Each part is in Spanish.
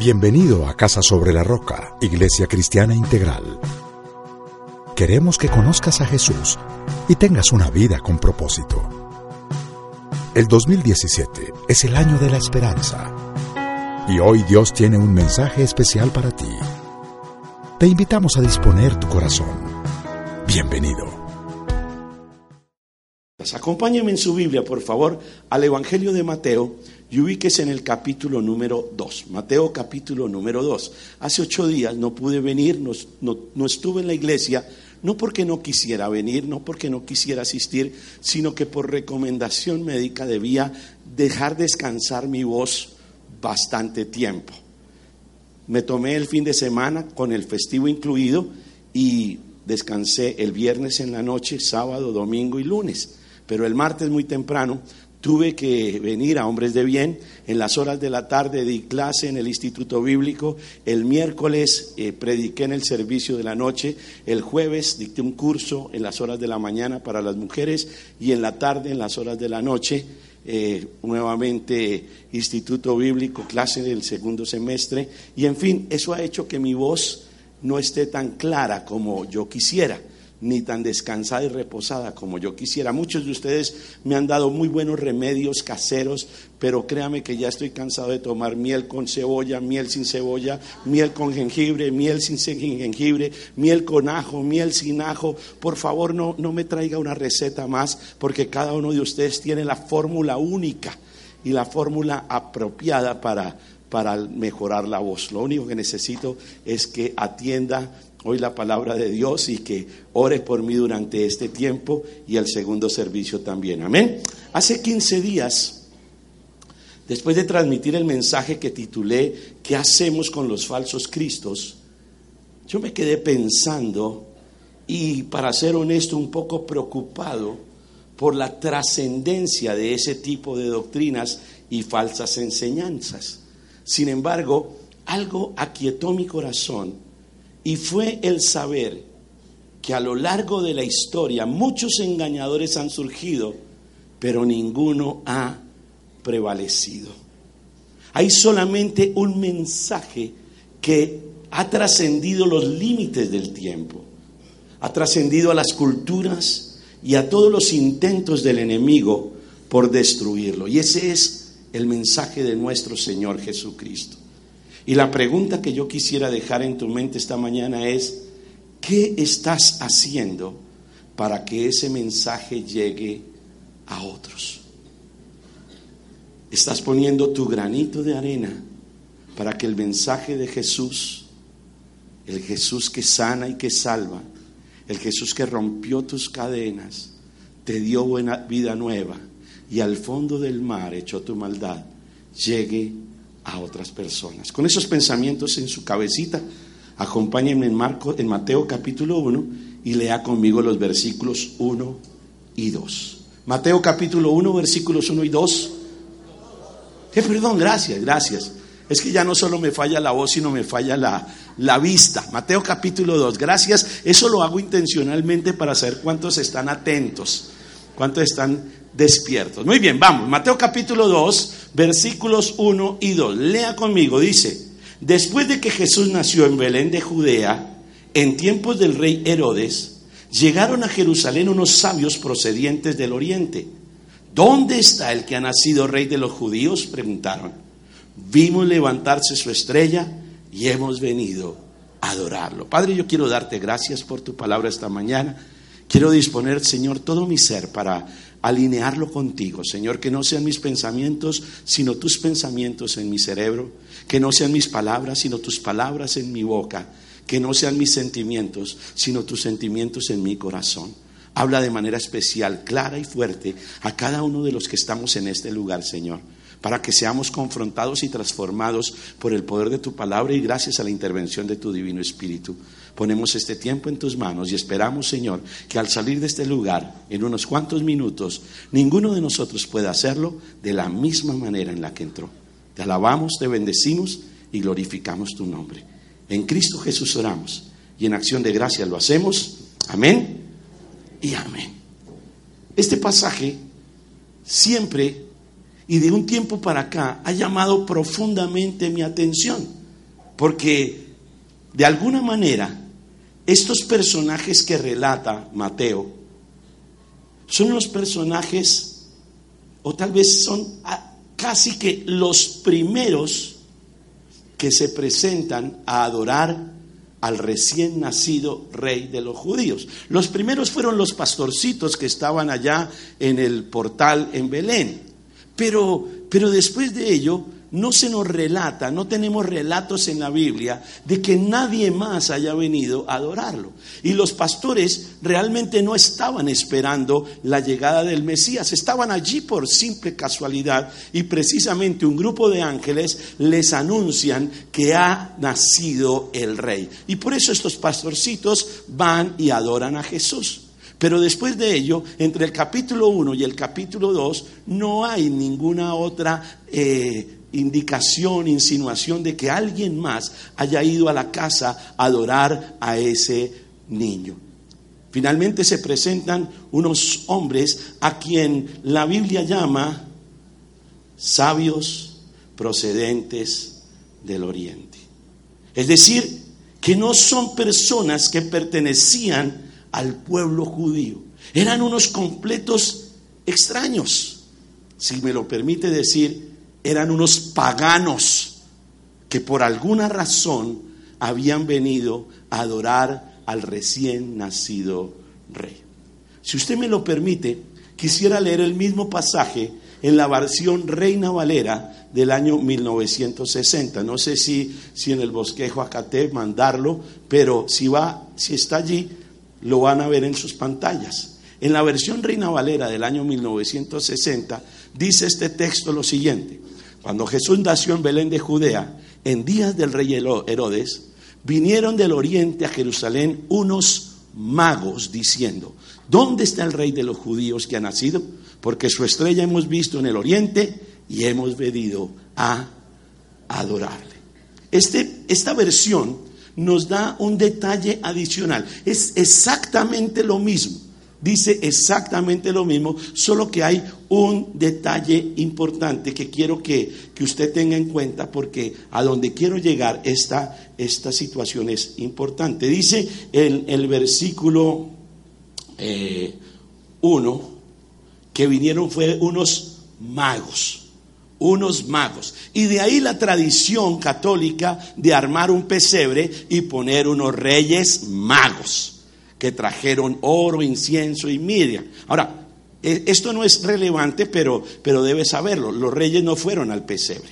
Bienvenido a Casa sobre la Roca, Iglesia Cristiana Integral. Queremos que conozcas a Jesús y tengas una vida con propósito. El 2017 es el año de la esperanza. Y hoy Dios tiene un mensaje especial para ti. Te invitamos a disponer tu corazón. Bienvenido. Acompáñenme en su Biblia, por favor, al Evangelio de Mateo y ubíquese en el capítulo número 2. Mateo capítulo número 2. Hace ocho días no pude venir, no, no, estuve en la iglesia, no porque no quisiera venir, no porque no quisiera asistir, sino que por recomendación médica debía dejar descansar mi voz bastante tiempo. Me tomé el fin de semana con el festivo incluido y descansé el viernes en la noche, sábado, domingo y lunes pero el martes muy temprano tuve que venir a Hombres de Bien. En las horas de la tarde di clase en el Instituto Bíblico. El miércoles eh, prediqué en el servicio de la noche. El jueves dicté un curso en las horas de la mañana para las mujeres y en la tarde, en las horas de la noche, eh, nuevamente Instituto Bíblico, clase del segundo semestre. Y en fin, eso ha hecho que mi voz no esté tan clara como yo quisiera ni tan descansada y reposada como yo quisiera. Muchos de ustedes me han dado muy buenos remedios caseros, pero créame que ya estoy cansado de tomar miel con cebolla, miel sin cebolla, miel con jengibre, miel sin jengibre, miel con ajo, miel sin ajo. Por favor, no, no me traiga una receta más, porque cada uno de ustedes tiene la fórmula única y la fórmula apropiada para, para mejorar la voz. Lo único que necesito es que atienda hoy la palabra de Dios y que ore por mí durante este tiempo y el segundo servicio también. Amén. Hace 15 días, después de transmitir el mensaje que titulé ¿Qué hacemos con los falsos cristos? Yo me quedé pensando y para ser honesto un poco preocupado por la trascendencia de ese tipo de doctrinas y falsas enseñanzas. Sin embargo, algo aquietó mi corazón y fue el saber que a lo largo de la historia muchos engañadores han surgido, pero ninguno ha prevalecido. Hay solamente un mensaje que ha trascendido los límites del tiempo, ha trascendido a las culturas y a todos los intentos del enemigo por destruirlo. Y ese es el mensaje de nuestro Señor Jesucristo. Y la pregunta que yo quisiera dejar en tu mente esta mañana es, ¿qué estás haciendo para que ese mensaje llegue a otros? ¿Estás poniendo tu granito de arena para que el mensaje de Jesús, el Jesús que sana y que salva, el Jesús que rompió tus cadenas, te dio buena vida nueva y al fondo del mar echó tu maldad, llegue a otras personas. Con esos pensamientos en su cabecita, acompáñenme en, Marco, en Mateo capítulo 1 y lea conmigo los versículos 1 y 2. Mateo capítulo 1, versículos 1 y 2. Eh, perdón, gracias, gracias. Es que ya no solo me falla la voz, sino me falla la, la vista. Mateo capítulo 2, gracias. Eso lo hago intencionalmente para saber cuántos están atentos, cuántos están despiertos. Muy bien, vamos. Mateo capítulo 2, versículos 1 y 2. Lea conmigo, dice, después de que Jesús nació en Belén de Judea, en tiempos del rey Herodes, llegaron a Jerusalén unos sabios procedientes del oriente. ¿Dónde está el que ha nacido rey de los judíos? preguntaron. Vimos levantarse su estrella y hemos venido a adorarlo. Padre, yo quiero darte gracias por tu palabra esta mañana. Quiero disponer, Señor, todo mi ser para alinearlo contigo, Señor, que no sean mis pensamientos, sino tus pensamientos en mi cerebro, que no sean mis palabras, sino tus palabras en mi boca, que no sean mis sentimientos, sino tus sentimientos en mi corazón. Habla de manera especial, clara y fuerte a cada uno de los que estamos en este lugar, Señor, para que seamos confrontados y transformados por el poder de tu palabra y gracias a la intervención de tu Divino Espíritu. Ponemos este tiempo en tus manos y esperamos, Señor, que al salir de este lugar, en unos cuantos minutos, ninguno de nosotros pueda hacerlo de la misma manera en la que entró. Te alabamos, te bendecimos y glorificamos tu nombre. En Cristo Jesús oramos y en acción de gracia lo hacemos. Amén y amén. Este pasaje siempre y de un tiempo para acá ha llamado profundamente mi atención, porque de alguna manera estos personajes que relata Mateo son los personajes, o tal vez son casi que los primeros que se presentan a adorar al recién nacido rey de los judíos. Los primeros fueron los pastorcitos que estaban allá en el portal en Belén. Pero, pero después de ello, no se nos relata, no tenemos relatos en la Biblia de que nadie más haya venido a adorarlo. Y los pastores realmente no estaban esperando la llegada del Mesías, estaban allí por simple casualidad y precisamente un grupo de ángeles les anuncian que ha nacido el rey. Y por eso estos pastorcitos van y adoran a Jesús. Pero después de ello, entre el capítulo 1 y el capítulo 2, no hay ninguna otra eh, indicación, insinuación de que alguien más haya ido a la casa a adorar a ese niño. Finalmente se presentan unos hombres a quien la Biblia llama sabios procedentes del oriente. Es decir, que no son personas que pertenecían al pueblo judío. Eran unos completos extraños, si me lo permite decir, eran unos paganos que por alguna razón habían venido a adorar al recién nacido rey. Si usted me lo permite, quisiera leer el mismo pasaje en la versión Reina Valera del año 1960. No sé si, si en el bosquejo Acate mandarlo, pero si va, si está allí, lo van a ver en sus pantallas. En la versión Reina Valera del año 1960 dice este texto lo siguiente. Cuando Jesús nació en Belén de Judea, en días del rey Herodes, vinieron del oriente a Jerusalén unos magos diciendo, ¿dónde está el rey de los judíos que ha nacido? Porque su estrella hemos visto en el oriente y hemos venido a adorarle. Este, esta versión nos da un detalle adicional. Es exactamente lo mismo. Dice exactamente lo mismo, solo que hay un detalle importante que quiero que, usted tenga en cuenta porque a donde quiero llegar esta, esta situación es importante. Dice en el versículo 1 eh, que vinieron fue unos magos unos magos. Y de ahí la tradición católica de armar un pesebre y poner unos reyes magos que trajeron oro, incienso y mirra. Ahora, esto no es relevante, pero, pero debe saberlo. Los reyes no fueron al pesebre.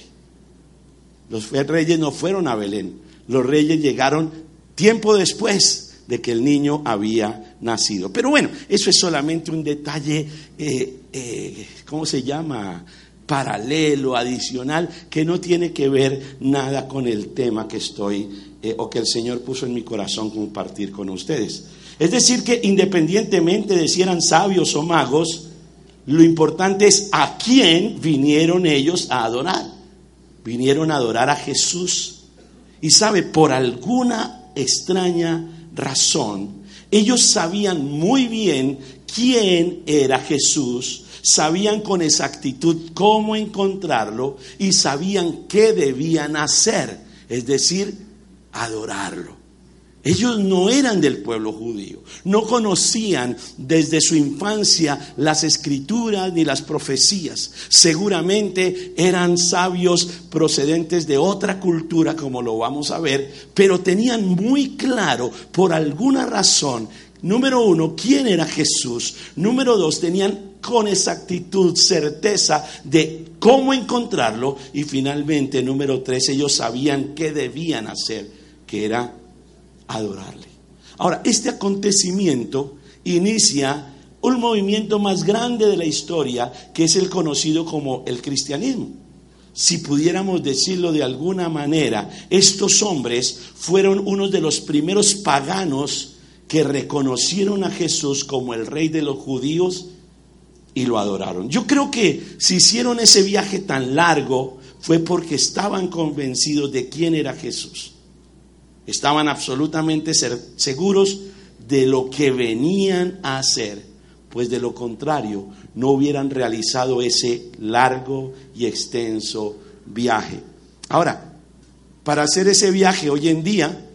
Los reyes no fueron a Belén. Los reyes llegaron tiempo después de que el niño había nacido. Pero bueno, eso es solamente un detalle, eh, eh, ¿cómo se llama? paralelo, adicional, que no tiene que ver nada con el tema que estoy eh, o que el Señor puso en mi corazón compartir con ustedes. Es decir, que independientemente de si eran sabios o magos, lo importante es a quién vinieron ellos a adorar. Vinieron a adorar a Jesús. Y sabe, por alguna extraña razón, ellos sabían muy bien quién era Jesús, sabían con exactitud cómo encontrarlo y sabían qué debían hacer, es decir, adorarlo. Ellos no eran del pueblo judío, no conocían desde su infancia las escrituras ni las profecías. Seguramente eran sabios procedentes de otra cultura, como lo vamos a ver, pero tenían muy claro, por alguna razón, número uno, quién era Jesús. Número dos, tenían con exactitud, certeza de cómo encontrarlo. Y finalmente, número tres, ellos sabían qué debían hacer, que era adorarle. Ahora, este acontecimiento inicia un movimiento más grande de la historia, que es el conocido como el cristianismo. si pudiéramos decirlo de alguna manera, estos hombres fueron unos de los primeros paganos que reconocieron a Jesús como el rey de los judíos y lo adoraron. Yo creo que si hicieron ese viaje tan largo fue porque estaban convencidos de quién era Jesús. Estaban absolutamente seguros de lo que venían a hacer, pues de lo contrario no hubieran realizado ese largo y extenso viaje. Ahora, para hacer ese viaje hoy en día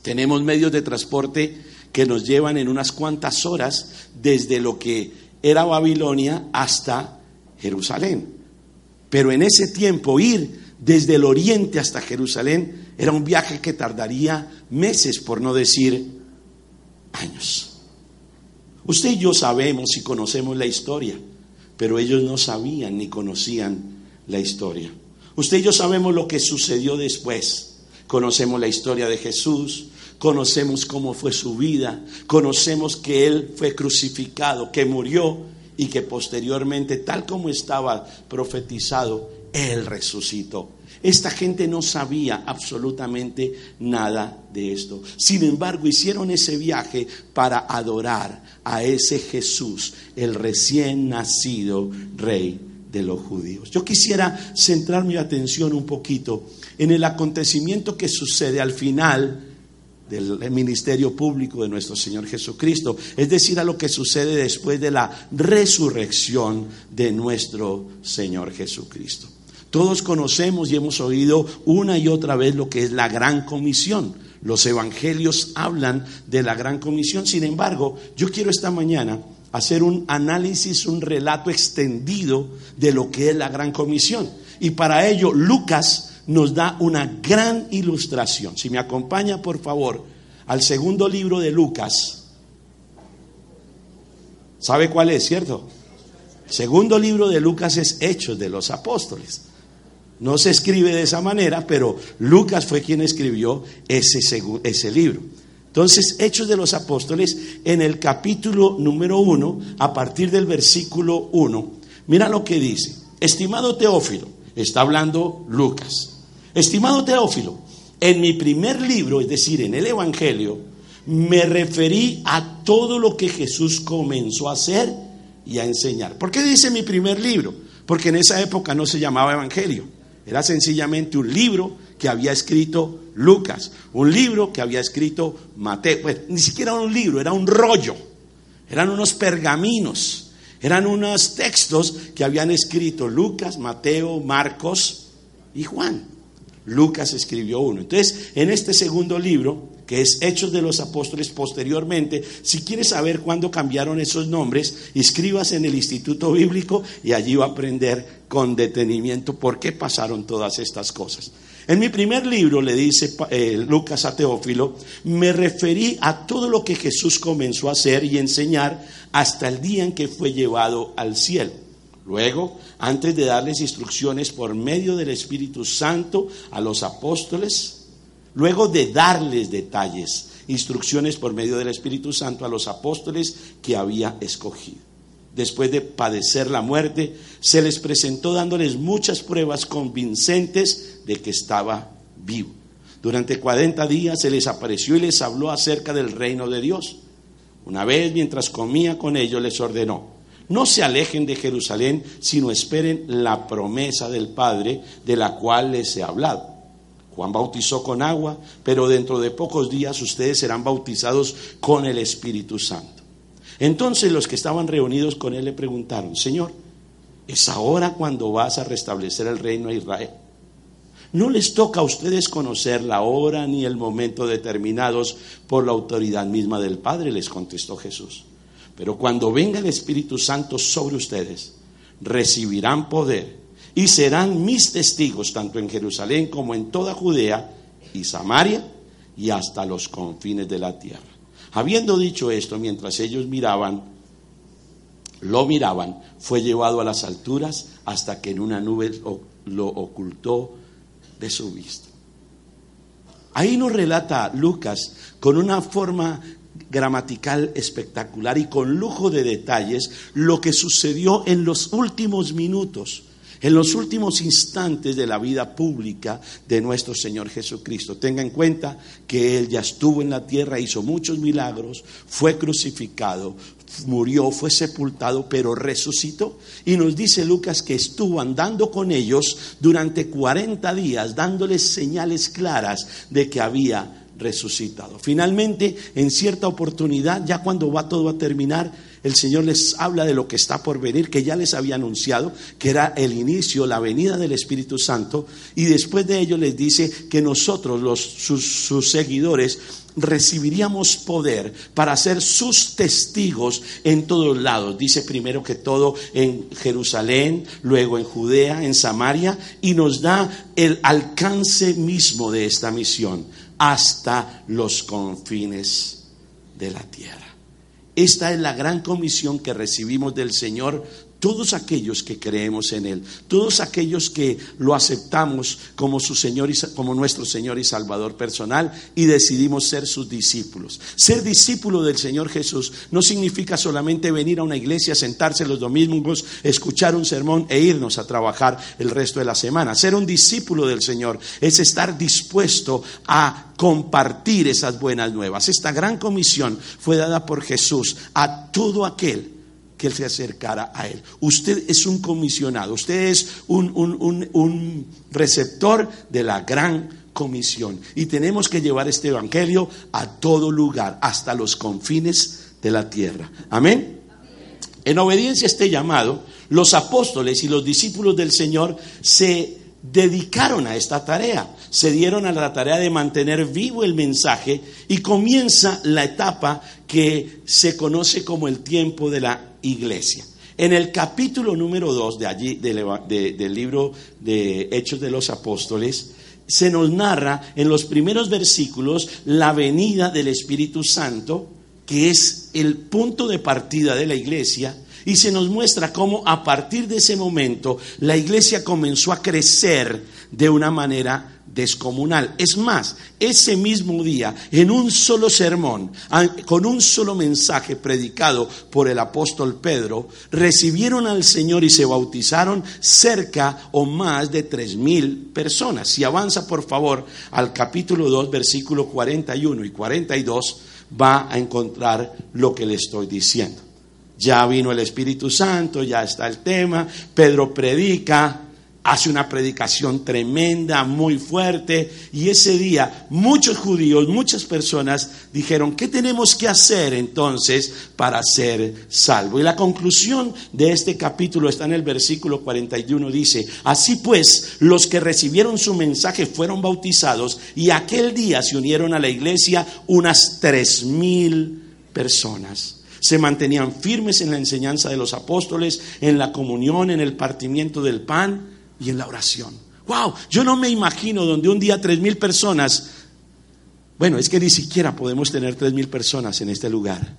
tenemos medios de transporte que nos llevan en unas cuantas horas desde lo que era Babilonia hasta Jerusalén. Pero en ese tiempo ir desde el oriente hasta Jerusalén era un viaje que tardaría meses, por no decir años. Usted y yo sabemos y conocemos la historia, pero ellos no sabían ni conocían la historia. Usted y yo sabemos lo que sucedió después. Conocemos la historia de Jesús, conocemos cómo fue su vida, conocemos que Él fue crucificado, que murió y que posteriormente, tal como estaba profetizado, Él resucitó. Esta gente no sabía absolutamente nada de esto. Sin embargo, hicieron ese viaje para adorar a ese Jesús, el recién nacido rey de los judíos. Yo quisiera centrar mi atención un poquito en el acontecimiento que sucede al final del ministerio público de nuestro Señor Jesucristo, es decir, a lo que sucede después de la resurrección de nuestro Señor Jesucristo. Todos conocemos y hemos oído una y otra vez lo que es la gran comisión. Los evangelios hablan de la gran comisión. Sin embargo, yo quiero esta mañana hacer un análisis, un relato extendido de lo que es la gran comisión. Y para ello, Lucas nos da una gran ilustración. Si me acompaña, por favor, al segundo libro de Lucas. ¿Sabe cuál es, cierto? segundo libro de Lucas es Hechos de los Apóstoles. No se escribe de esa manera, pero Lucas fue quien escribió ese, ese libro. Entonces, Hechos de los Apóstoles, en el capítulo número uno, a partir del versículo uno, mira lo que dice. Estimado Teófilo, está hablando Lucas. Estimado Teófilo, en mi primer libro, es decir, en el Evangelio, me referí a todo lo que Jesús comenzó a hacer y a enseñar. ¿Por qué dice mi primer libro? Porque en esa época no se llamaba Evangelio. Era sencillamente un libro que había escrito Lucas, un libro que había escrito Mateo. Pues ni siquiera un libro, era un rollo. Eran unos pergaminos, eran unos textos que habían escrito Lucas, Mateo, Marcos y Juan. Lucas escribió uno. Entonces, en este segundo libro, que es Hechos de los Apóstoles posteriormente, si quieres saber cuándo cambiaron esos nombres, inscríbase en el Instituto Bíblico y allí va a aprender con detenimiento por qué pasaron todas estas cosas. En mi primer libro, le dice eh, Lucas a Teófilo, me referí a todo lo que Jesús comenzó a hacer y enseñar hasta el día en que fue llevado al cielo. Luego, antes de darles instrucciones por medio del Espíritu Santo a los apóstoles, Luego de darles detalles, instrucciones por medio del Espíritu Santo a los apóstoles que había escogido. Después de padecer la muerte, se les presentó dándoles muchas pruebas convincentes de que estaba vivo. Durante 40 días se les apareció y les habló acerca del reino de Dios. Una vez mientras comía con ellos les ordenó, no se alejen de Jerusalén, sino esperen la promesa del Padre de la cual les he hablado Juan bautizó con agua, pero dentro de pocos días ustedes serán bautizados con el Espíritu Santo. Entonces los que estaban reunidos con él le preguntaron, Señor, ¿es ahora cuando vas a restablecer el reino a Israel? No les toca a ustedes conocer la hora ni el momento determinados por la autoridad misma del Padre, les contestó Jesús. Pero cuando venga el Espíritu Santo sobre ustedes, recibirán poder y serán mis testigos tanto en Jerusalén como en toda Judea y Samaria y hasta los confines de la tierra. Habiendo dicho esto, mientras ellos miraban, lo miraban, fue llevado a las alturas hasta que en una nube lo ocultó de su vista. Ahí nos relata Lucas con una forma gramatical espectacular y con lujo de detalles lo que sucedió en los últimos minutos en los últimos instantes de la vida pública de nuestro Señor Jesucristo. Tenga en cuenta que Él ya estuvo en la tierra, hizo muchos milagros, fue crucificado, murió, fue sepultado, pero resucitó. Y nos dice Lucas que estuvo andando con ellos durante 40 días, dándoles señales claras de que había resucitado. Finalmente, en cierta oportunidad, ya cuando va todo a terminar, el Señor les habla de lo que está por venir, que ya les había anunciado, que era el inicio, la venida del Espíritu Santo, y después de ello les dice que nosotros, los, sus, sus seguidores, recibiríamos poder para ser sus testigos en todos lados. Dice primero que todo en Jerusalén, luego en Judea, en Samaria, y nos da el alcance mismo de esta misión hasta los confines de la tierra. Esta es la gran comisión que recibimos del Señor todos aquellos que creemos en Él, todos aquellos que lo aceptamos como su Señor y, como nuestro Señor y Salvador personal y decidimos ser sus discípulos. Ser discípulo del Señor Jesús no significa solamente venir a una iglesia, sentarse los domingos, escuchar un sermón e irnos a trabajar el resto de la semana. Ser un discípulo del Señor es estar dispuesto a compartir esas buenas nuevas. Esta gran comisión fue dada por Jesús a todo aquel que Él se acercara a Él. Usted es un comisionado, usted es un, un, receptor de la gran comisión. Y tenemos que llevar este Evangelio a todo lugar, hasta los confines de la tierra. Amén. En obediencia a este llamado, los apóstoles y los discípulos del Señor se dedicaron a esta tarea, se dieron a la tarea de mantener vivo el mensaje y comienza la etapa que se conoce como el tiempo de la iglesia. En el capítulo número 2 de allí, del libro de Hechos de los Apóstoles, se nos narra en los primeros versículos la venida del Espíritu Santo, que es el punto de partida de la iglesia, y se nos muestra cómo a partir de ese momento la iglesia comenzó a crecer de una manera descomunal. Es más, ese mismo día, en un solo sermón, con un solo mensaje predicado por el apóstol Pedro, recibieron al Señor y se bautizaron cerca o más de tres mil personas. Si avanza, por favor, al capítulo 2, versículo 41 y 42, va a encontrar lo que le estoy diciendo. Ya vino el Espíritu Santo, ya está el tema, Pedro predica, hace una predicación tremenda, muy fuerte, y ese día muchos judíos, muchas personas dijeron, ¿qué tenemos que hacer entonces para ser salvo? Y la conclusión de este capítulo está en el versículo 41, dice, así pues, los que recibieron su mensaje fueron bautizados y aquel día se unieron a la iglesia unas tres mil personas se mantenían firmes en la enseñanza de los apóstoles, en la comunión, en el partimiento del pan y en la oración. Wow, yo no me imagino donde un día tres mil personas, bueno, es que ni siquiera podemos tener tres mil personas en este lugar.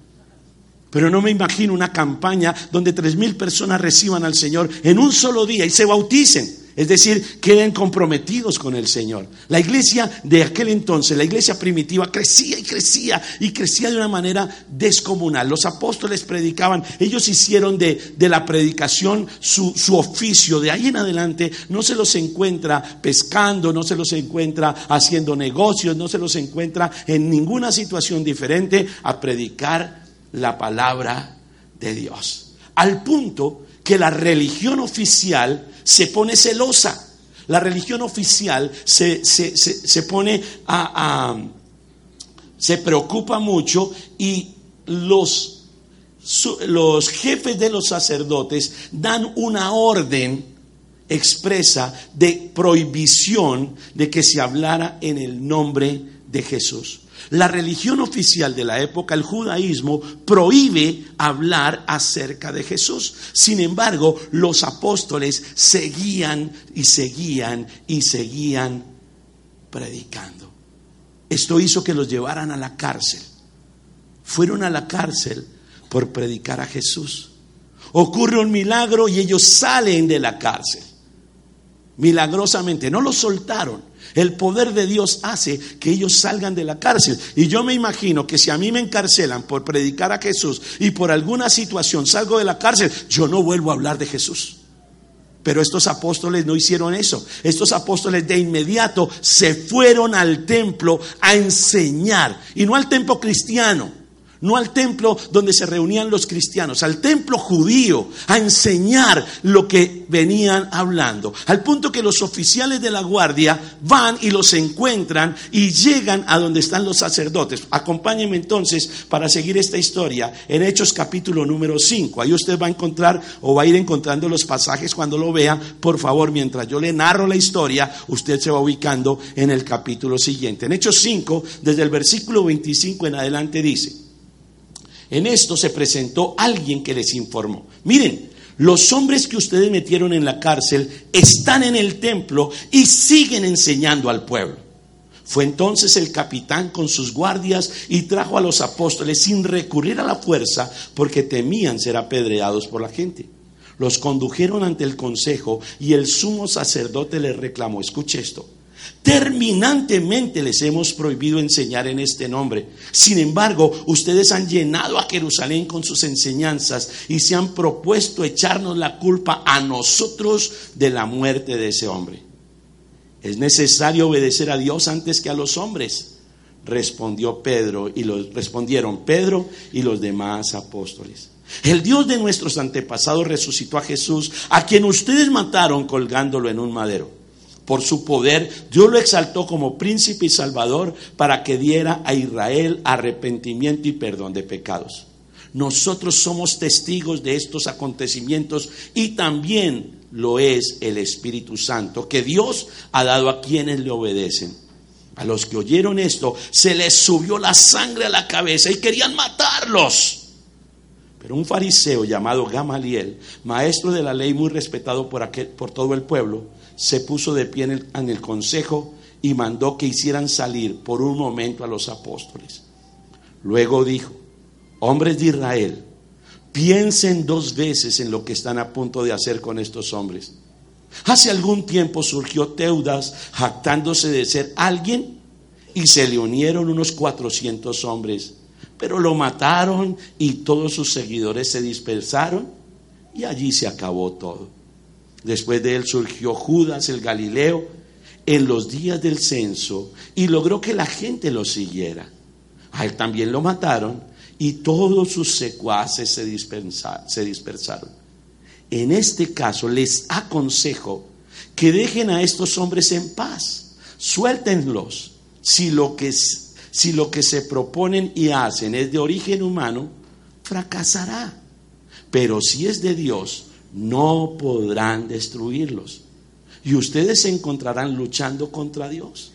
Pero no me imagino una campaña donde tres mil personas reciban al Señor en un solo día y se bauticen. Es decir, queden comprometidos con el Señor. La iglesia de aquel entonces, la iglesia primitiva, crecía y crecía y crecía de una manera descomunal. Los apóstoles predicaban, ellos hicieron de, la predicación su, su oficio. De ahí en adelante no se los encuentra pescando, no se los encuentra haciendo negocios, no se los encuentra en ninguna situación diferente a predicar la palabra de Dios. Al punto que la religión oficial se pone celosa. La religión oficial se, se, pone a, se preocupa mucho y los, los jefes de los sacerdotes dan una orden expresa de prohibición de que se hablara en el nombre de Jesús. La religión oficial de la época, el judaísmo, prohíbe hablar acerca de Jesús. Sin embargo, los apóstoles seguían y seguían y seguían predicando. Esto hizo que los llevaran a la cárcel. Fueron a la cárcel por predicar a Jesús. Ocurre un milagro y ellos salen de la cárcel. Milagrosamente, no los soltaron, el poder de Dios hace que ellos salgan de la cárcel. Y yo me imagino que si a mí me encarcelan por predicar a Jesús y por alguna situación salgo de la cárcel, yo no vuelvo a hablar de Jesús. Pero estos apóstoles no hicieron eso. Estos apóstoles de inmediato se fueron al templo a enseñar. Y no al templo cristiano, no al templo donde se reunían los cristianos, al templo judío, a enseñar lo que venían hablando. Al punto que los oficiales de la guardia van y los encuentran y llegan a donde están los sacerdotes. Acompáñenme entonces para seguir esta historia en Hechos capítulo número 5. Ahí usted va a encontrar o va a ir encontrando los pasajes cuando lo vea. Por favor, mientras yo le narro la historia, usted se va ubicando en el capítulo siguiente. En Hechos 5, desde el versículo 25 en adelante dice. En esto se presentó alguien que les informó. Miren, los hombres que ustedes metieron en la cárcel están en el templo y siguen enseñando al pueblo. Fue entonces el capitán con sus guardias y trajo a los apóstoles sin recurrir a la fuerza porque temían ser apedreados por la gente. Los condujeron ante el consejo y el sumo sacerdote les reclamó, escuche esto, Terminantemente les hemos prohibido enseñar en este nombre. Sin embargo, ustedes han llenado a Jerusalén con sus enseñanzas y se han propuesto echarnos la culpa a nosotros de la muerte de ese hombre. Es necesario obedecer a Dios antes que a los hombres, respondió Pedro y los respondieron Pedro y los demás apóstoles. El Dios de nuestros antepasados resucitó a Jesús, a quien ustedes mataron colgándolo en un madero por su poder, Dios lo exaltó como príncipe y salvador para que diera a Israel arrepentimiento y perdón de pecados. Nosotros somos testigos de estos acontecimientos y también lo es el Espíritu Santo que Dios ha dado a quienes le obedecen. A los que oyeron esto se les subió la sangre a la cabeza y querían matarlos. Pero un fariseo llamado Gamaliel, maestro de la ley muy respetado por, por todo el pueblo, se puso de pie en el, consejo y mandó que hicieran salir por un momento a los apóstoles. Luego dijo, hombres de Israel, piensen dos veces en lo que están a punto de hacer con estos hombres. Hace algún tiempo surgió Teudas jactándose de ser alguien y se le unieron unos 400 hombres, pero lo mataron y todos sus seguidores se dispersaron y allí se acabó todo. Después de él surgió Judas el Galileo en los días del censo y logró que la gente lo siguiera. A él también lo mataron y todos sus secuaces se, dispersaron. En este caso les aconsejo que dejen a estos hombres en paz, suéltenlos. Si lo que, si lo que se proponen y hacen es de origen humano, fracasará. Pero si es de Dios, no podrán destruirlos. Y ustedes se encontrarán luchando contra Dios.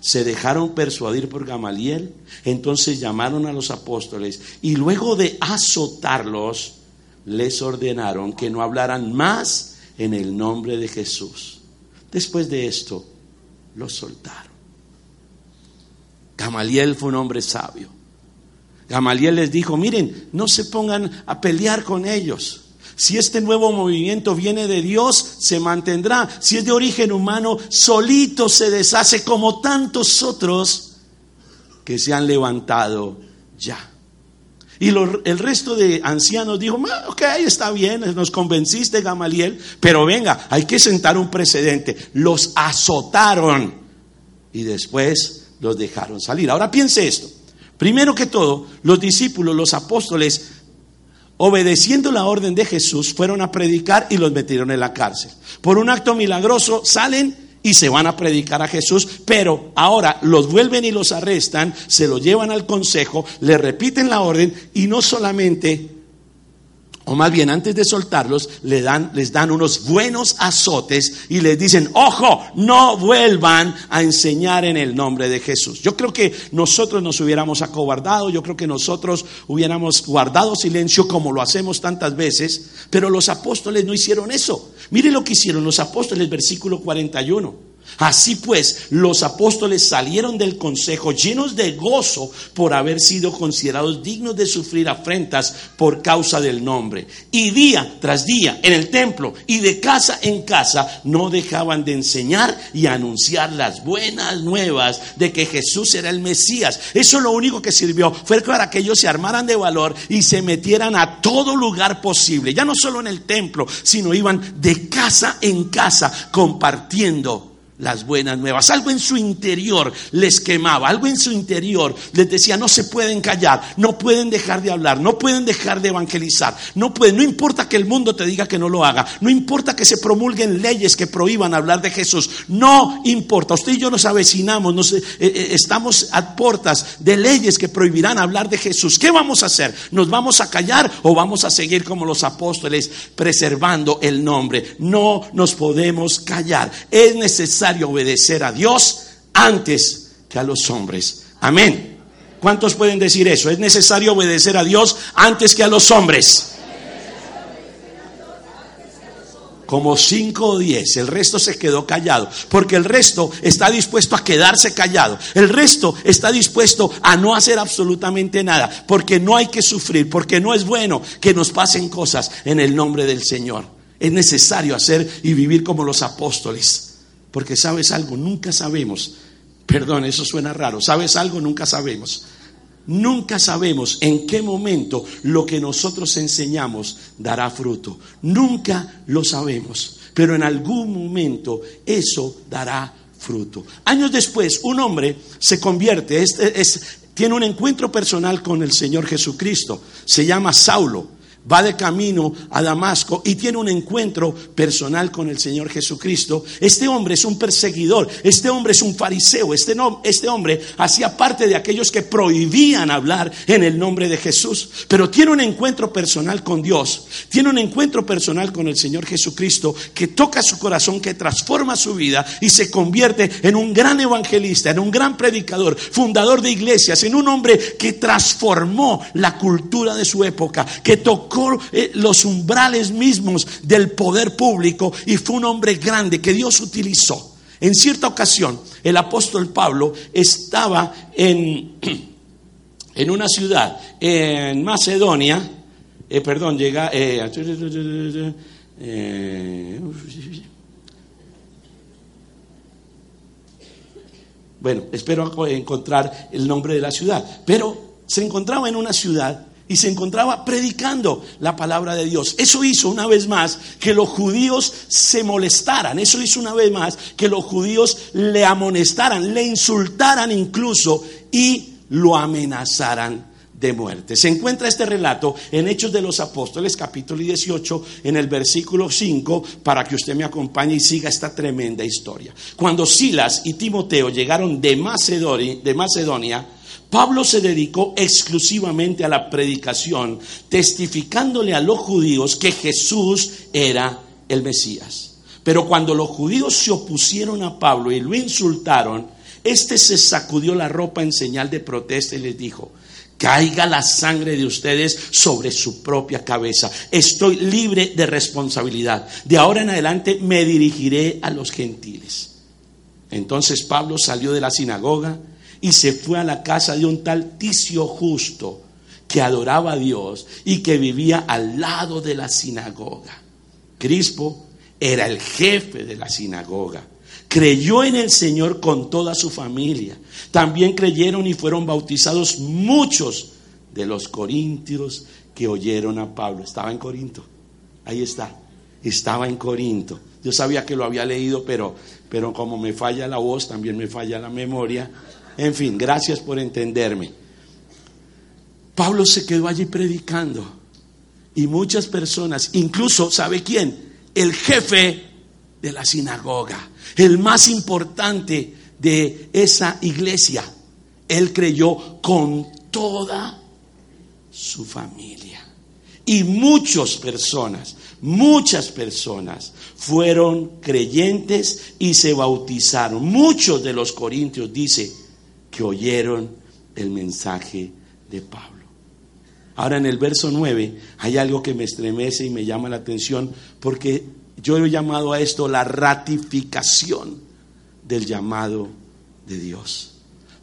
Se dejaron persuadir por Gamaliel, entonces llamaron a los apóstoles y luego de azotarlos, les ordenaron que no hablaran más en el nombre de Jesús. Después de esto, los soltaron. Gamaliel fue un hombre sabio. Gamaliel les dijo, miren, no se pongan a pelear con ellos. Si este nuevo movimiento viene de Dios, se mantendrá. Si es de origen humano, solito se deshace como tantos otros que se han levantado ya. Y el resto de ancianos dijo, ok, está bien, nos convenciste, Gamaliel, pero venga, hay que sentar un precedente. Los azotaron y después los dejaron salir. Ahora piense esto. Primero que todo, los discípulos, los apóstoles, obedeciendo la orden de Jesús, fueron a predicar y los metieron en la cárcel. Por un acto milagroso salen y se van a predicar a Jesús, pero ahora los vuelven y los arrestan, se los llevan al consejo, le repiten la orden y no solamente o más bien antes de soltarlos, les dan, les dan unos buenos azotes y les dicen, ojo, no vuelvan a enseñar en el nombre de Jesús. Yo creo que nosotros nos hubiéramos acobardado, yo creo que nosotros hubiéramos guardado silencio como lo hacemos tantas veces, pero los apóstoles no hicieron eso. Mire lo que hicieron los apóstoles, versículo 41. Así pues, los apóstoles salieron del consejo llenos de gozo por haber sido considerados dignos de sufrir afrentas por causa del nombre. Y día tras día en el templo y de casa en casa no dejaban de enseñar y anunciar las buenas nuevas de que Jesús era el Mesías. Eso lo único que sirvió fue para que ellos se armaran de valor y se metieran a todo lugar posible. Ya no solo en el templo, sino iban de casa en casa compartiendo las buenas nuevas. Algo en su interior les quemaba, algo en su interior les decía, no se pueden callar, no pueden dejar de hablar, no pueden dejar de evangelizar, no pueden, no importa que el mundo te diga que no lo haga, no importa que se promulguen leyes que prohíban hablar de Jesús, no importa. Usted y yo nos avecinamos, nos, eh, eh, estamos a puertas de leyes que prohibirán hablar de Jesús. ¿Qué vamos a hacer? ¿Nos vamos a callar o vamos a seguir como los apóstoles preservando el nombre? No nos podemos callar. Es necesario obedecer a Dios antes que a los hombres. Amén. ¿Cuántos pueden decir eso? Es necesario obedecer a Dios antes que a los hombres. Como cinco o diez, el resto se quedó callado, porque el resto está dispuesto a quedarse callado, el resto está dispuesto a no hacer absolutamente nada, porque no hay que sufrir, porque no es bueno que nos pasen cosas en el nombre del Señor. Es necesario hacer y vivir como los apóstoles. Porque sabes algo, nunca sabemos. Perdón, eso suena raro. ¿Sabes algo? Nunca sabemos. Nunca sabemos en qué momento lo que nosotros enseñamos dará fruto. Nunca lo sabemos. Pero en algún momento eso dará fruto. Años después, un hombre se convierte, tiene un encuentro personal con el Señor Jesucristo. Se llama Saulo va de camino a Damasco y tiene un encuentro personal con el Señor Jesucristo. Este hombre es un perseguidor, este hombre es un fariseo, este, este hombre hacía parte de aquellos que prohibían hablar en el nombre de Jesús, pero tiene un encuentro personal con Dios, tiene un encuentro personal con el Señor Jesucristo que toca su corazón, que transforma su vida y se convierte en un gran evangelista, en un gran predicador, fundador de iglesias, en un hombre que transformó la cultura de su época, que tocó eh, los umbrales mismos del poder público y fue un hombre grande que Dios utilizó. En cierta ocasión, el apóstol Pablo estaba en, en una ciudad, en Macedonia, eh, perdón, llega... Eh, bueno, espero encontrar el nombre de la ciudad, pero se encontraba en una ciudad y se encontraba predicando la palabra de Dios. Eso hizo una vez más que los judíos se molestaran, eso hizo una vez más que los judíos le amonestaran, le insultaran incluso y lo amenazaran de muerte. Se encuentra este relato en Hechos de los Apóstoles, capítulo 18, en el versículo 5, para que usted me acompañe y siga esta tremenda historia. Cuando Silas y Timoteo llegaron de Macedonia, de Macedonia Pablo se dedicó exclusivamente a la predicación, testificándole a los judíos que Jesús era el Mesías. Pero cuando los judíos se opusieron a Pablo y lo insultaron, éste se sacudió la ropa en señal de protesta y les dijo, caiga la sangre de ustedes sobre su propia cabeza. Estoy libre de responsabilidad. De ahora en adelante me dirigiré a los gentiles. Entonces Pablo salió de la sinagoga y se fue a la casa de un tal Ticio justo que adoraba a Dios y que vivía al lado de la sinagoga. Crispo era el jefe de la sinagoga. Creyó en el Señor con toda su familia. También creyeron y fueron bautizados muchos de los corintios que oyeron a Pablo. Estaba en Corinto. Ahí está. Estaba en Corinto. Yo sabía que lo había leído, pero, pero como me falla la voz, también me falla la memoria. En fin, gracias por entenderme. Pablo se quedó allí predicando y muchas personas, incluso, ¿sabe quién? El jefe de la sinagoga, el más importante de esa iglesia. Él creyó con toda su familia. Y muchas personas, muchas personas fueron creyentes y se bautizaron. Muchos de los corintios, dice, oyeron el mensaje de Pablo. Ahora en el verso 9 hay algo que me estremece y me llama la atención porque yo he llamado a esto la ratificación del llamado de Dios.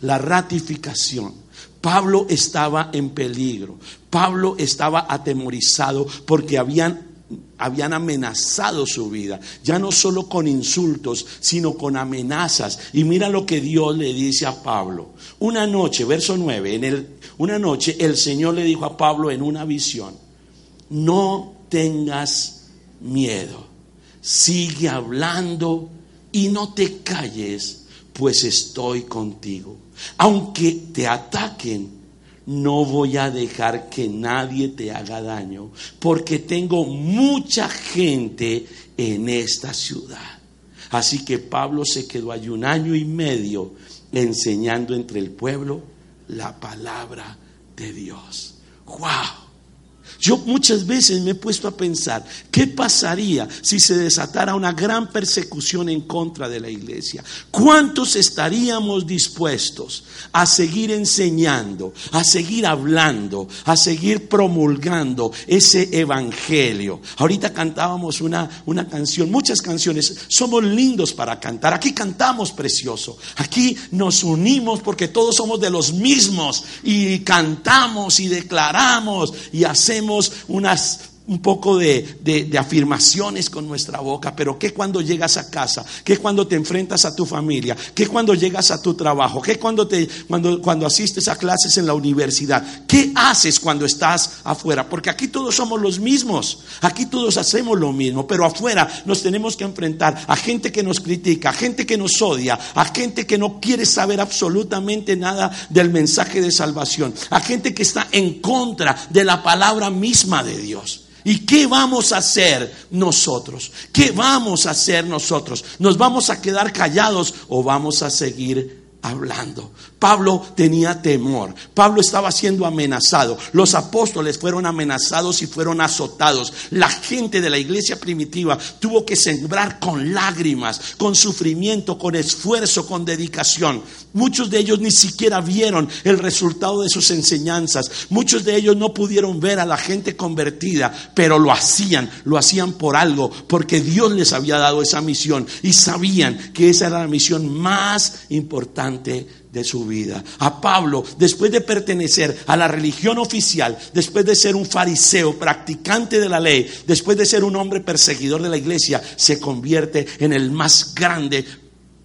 La ratificación. Pablo estaba en peligro. Pablo estaba atemorizado porque habían habían amenazado su vida, ya no solo con insultos, sino con amenazas. Y mira lo que Dios le dice a Pablo. Una noche, verso 9, en el, una noche el Señor le dijo a Pablo en una visión, no tengas miedo, sigue hablando y no te calles, pues estoy contigo. Aunque te ataquen, no voy a dejar que nadie te haga daño, porque tengo mucha gente en esta ciudad. Así que Pablo se quedó allí un año y medio enseñando entre el pueblo la palabra de Dios. ¡Wow! Yo muchas veces me he puesto a pensar, ¿qué pasaría si se desatara una gran persecución en contra de la iglesia? ¿Cuántos estaríamos dispuestos a seguir enseñando, a seguir hablando, a seguir promulgando ese evangelio? Ahorita cantábamos una, una canción, muchas canciones, somos lindos para cantar, aquí cantamos precioso, aquí nos unimos porque todos somos de los mismos y cantamos y declaramos y hacemos unas un poco de, afirmaciones con nuestra boca, pero ¿qué cuando llegas a casa? ¿Qué cuando te enfrentas a tu familia? ¿Qué cuando llegas a tu trabajo? ¿Qué cuando, te, cuando, cuando asistes a clases en la universidad? ¿Qué haces cuando estás afuera? Porque aquí todos somos los mismos, aquí todos hacemos lo mismo, pero afuera nos tenemos que enfrentar a gente que nos critica, a gente que nos odia, a gente que no quiere saber absolutamente nada del mensaje de salvación, a gente que está en contra de la palabra misma de Dios. ¿Y qué vamos a hacer nosotros? ¿Qué vamos a hacer nosotros? ¿Nos vamos a quedar callados o vamos a seguir hablando? Pablo tenía temor. Pablo estaba siendo amenazado. Los apóstoles fueron amenazados y fueron azotados. La gente de la iglesia primitiva tuvo que sembrar con lágrimas, con sufrimiento, con esfuerzo, con dedicación. Muchos de ellos ni siquiera vieron el resultado de sus enseñanzas. Muchos de ellos no pudieron ver a la gente convertida, pero lo hacían, lo hacían por algo, porque Dios les había dado esa misión y sabían que esa era la misión más importante de su vida. A Pablo, después de pertenecer a la religión oficial, después de ser un fariseo, practicante de la ley, después de ser un hombre perseguidor de la iglesia, se convierte en el más grande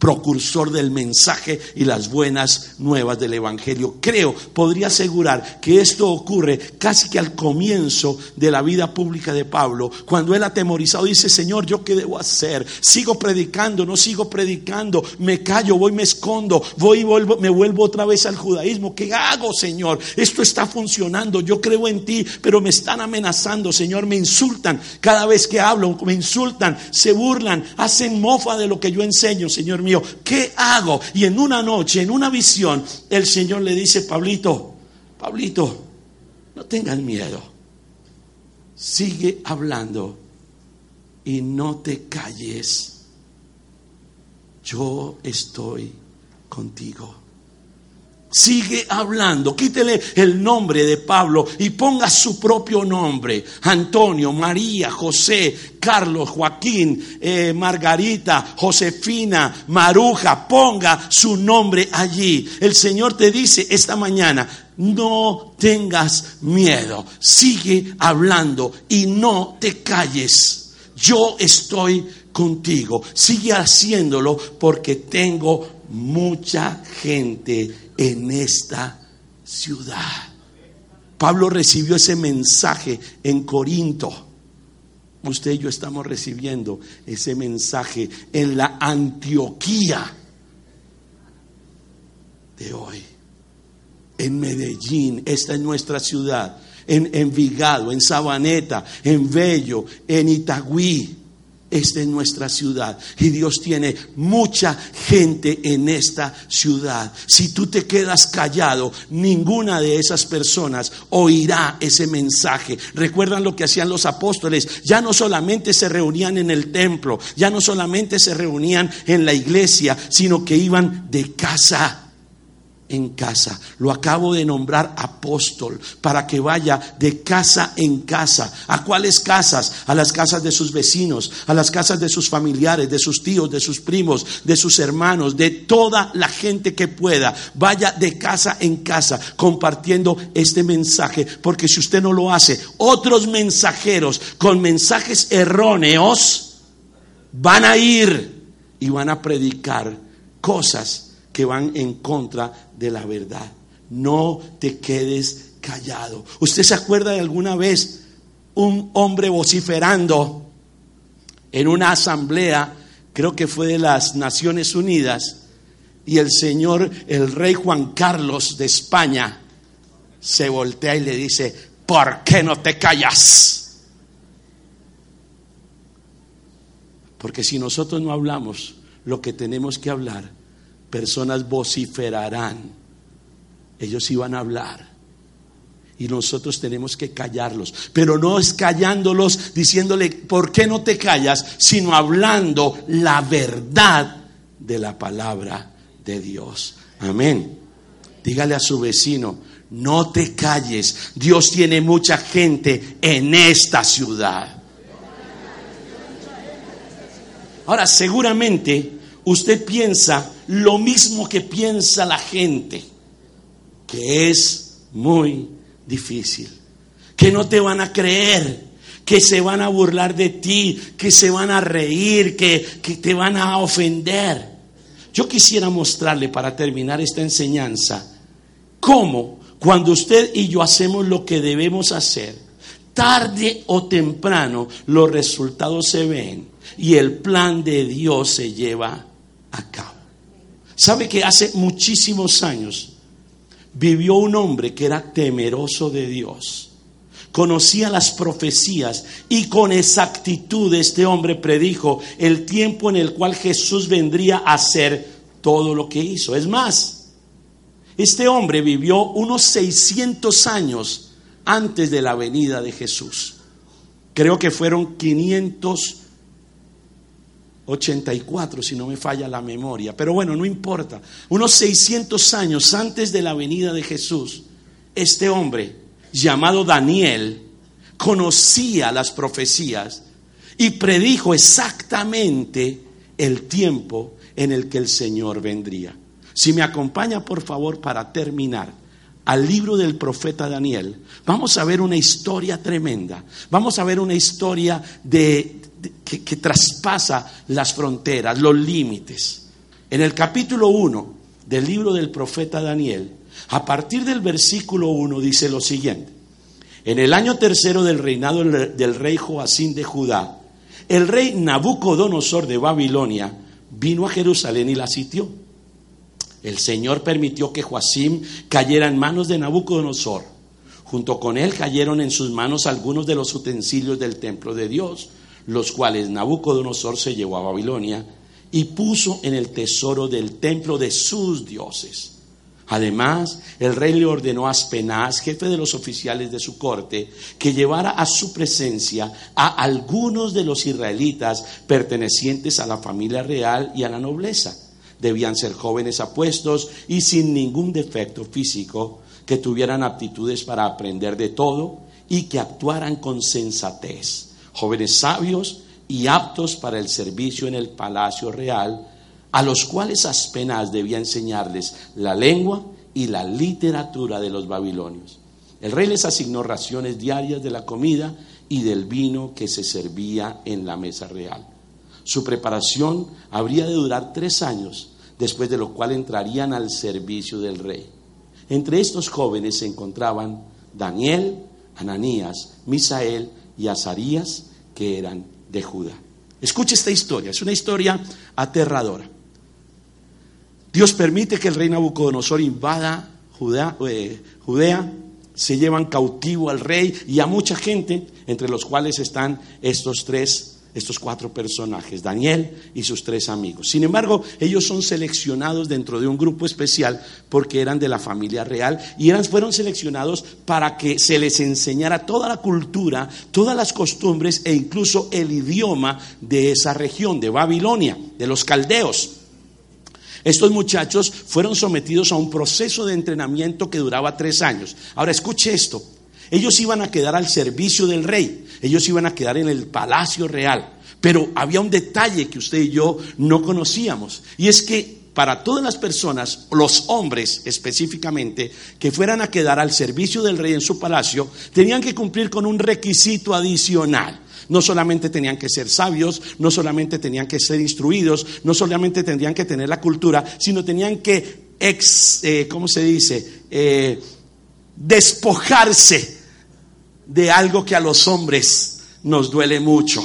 procursor del mensaje y las buenas nuevas del Evangelio. Creo, podría asegurar que esto ocurre casi que al comienzo de la vida pública de Pablo, cuando él atemorizado dice, Señor, ¿yo qué debo hacer? Sigo predicando, no sigo predicando, me callo, voy, me escondo, voy y vuelvo, me vuelvo otra vez al judaísmo. ¿Qué hago, Señor? Esto está funcionando, yo creo en ti, pero me están amenazando, Señor, me insultan cada vez que hablo, me insultan, se burlan, hacen mofa de lo que yo enseño, Señor mío ¿qué hago? Y en una noche, en una visión, el Señor le dice, Pablito, Pablito, no tengas miedo, sigue hablando y no te calles, yo estoy contigo. Sigue hablando, quítele el nombre de Pablo y ponga su propio nombre. Antonio, María, José, Carlos, Joaquín, eh, Margarita, Josefina, Maruja, ponga su nombre allí. El Señor te dice esta mañana, no tengas miedo, sigue hablando y no te calles. Yo estoy contigo, sigue haciéndolo porque tengo mucha gente en esta ciudad. Pablo recibió ese mensaje en Corinto. Usted y yo estamos recibiendo ese mensaje en la Antioquía de hoy. En Medellín, esta es nuestra ciudad. En Envigado, en Sabaneta, en Bello, en Itagüí esta es nuestra ciudad y Dios tiene mucha gente en esta ciudad. Si tú te quedas callado, ninguna de esas personas oirá ese mensaje. Recuerdan lo que hacían los apóstoles. Ya no solamente se reunían en el templo, ya no solamente se reunían en la iglesia, sino que iban de casa en casa. Lo acabo de nombrar apóstol para que vaya de casa en casa. ¿A cuáles casas? A las casas de sus vecinos, a las casas de sus familiares, de sus tíos, de sus primos, de sus hermanos, de toda la gente que pueda. Vaya de casa en casa compartiendo este mensaje, porque si usted no lo hace, otros mensajeros con mensajes erróneos van a ir y van a predicar cosas que van en contra de la verdad. No te quedes callado. ¿Usted se acuerda de alguna vez un hombre vociferando en una asamblea, creo que fue de las Naciones Unidas, y el señor, el rey Juan Carlos de España, se voltea y le dice, ¿por qué no te callas? Porque si nosotros no hablamos lo que tenemos que hablar, personas vociferarán. Ellos iban a hablar. Y nosotros tenemos que callarlos. Pero no es callándolos diciéndole, ¿por qué no te callas? Sino hablando la verdad de la palabra de Dios. Amén. Dígale a su vecino, no te calles. Dios tiene mucha gente en esta ciudad. Ahora, seguramente usted piensa lo mismo que piensa la gente, que es muy difícil, que no te van a creer, que se van a burlar de ti, que se van a reír, que, que te van a ofender. Yo quisiera mostrarle para terminar esta enseñanza cómo cuando usted y yo hacemos lo que debemos hacer, tarde o temprano los resultados se ven y el plan de Dios se lleva a. ¿Sabe que hace muchísimos años vivió un hombre que era temeroso de Dios? Conocía las profecías y con exactitud este hombre predijo el tiempo en el cual Jesús vendría a hacer todo lo que hizo. Es más, este hombre vivió unos 600 años antes de la venida de Jesús. Creo que fueron 500 84, si no me falla la memoria. Pero bueno, no importa. Unos 600 años antes de la venida de Jesús, este hombre llamado Daniel conocía las profecías y predijo exactamente el tiempo en el que el Señor vendría. Si me acompaña, por favor, para terminar al libro del profeta Daniel, vamos a ver una historia tremenda. Vamos a ver una historia de, que, traspasa las fronteras, los límites. En el capítulo 1 del libro del profeta Daniel, a partir del versículo 1 dice lo siguiente. En el año tercero del reinado del rey Joacín de Judá, el rey Nabucodonosor de Babilonia vino a Jerusalén y la sitió. El Señor permitió que Joacim cayera en manos de Nabucodonosor. Junto con él cayeron en sus manos algunos de los utensilios del templo de Dios los cuales Nabucodonosor se llevó a Babilonia y puso en el tesoro del templo de sus dioses. Además, el rey le ordenó a Aspenaz, jefe de los oficiales de su corte, que llevara a su presencia a algunos de los israelitas pertenecientes a la familia real y a la nobleza. Debían ser jóvenes apuestos y sin ningún defecto físico, que tuvieran aptitudes para aprender de todo y que actuaran con sensatez jóvenes sabios y aptos para el servicio en el palacio real, a los cuales Aspenaz debía enseñarles la lengua y la literatura de los babilonios. El rey les asignó raciones diarias de la comida y del vino que se servía en la mesa real. Su preparación habría de durar tres años, después de lo cual entrarían al servicio del rey. Entre estos jóvenes se encontraban Daniel, Ananías, Misael y Azarías, que eran de Judá. Escuche esta historia, es una historia aterradora. Dios permite que el rey Nabucodonosor invada eh, Judea, se llevan cautivo al rey y a mucha gente, entre los cuales están estos tres estos cuatro personajes, Daniel y sus tres amigos. Sin embargo, ellos son seleccionados dentro de un grupo especial porque eran de la familia real y eran, fueron seleccionados para que se les enseñara toda la cultura, todas las costumbres e incluso el idioma de esa región, de Babilonia, de los caldeos. Estos muchachos fueron sometidos a un proceso de entrenamiento que duraba tres años. Ahora escuche esto. Ellos iban a quedar al servicio del rey. Ellos iban a quedar en el palacio real. Pero había un detalle que usted y yo no conocíamos. Y es que para todas las personas, los hombres específicamente, que fueran a quedar al servicio del rey en su palacio, tenían que cumplir con un requisito adicional. No solamente tenían que ser sabios, no solamente tenían que ser instruidos, no solamente tendrían que tener la cultura, sino tenían que, ex, eh, ¿cómo se dice? Eh, despojarse de algo que a los hombres nos duele mucho.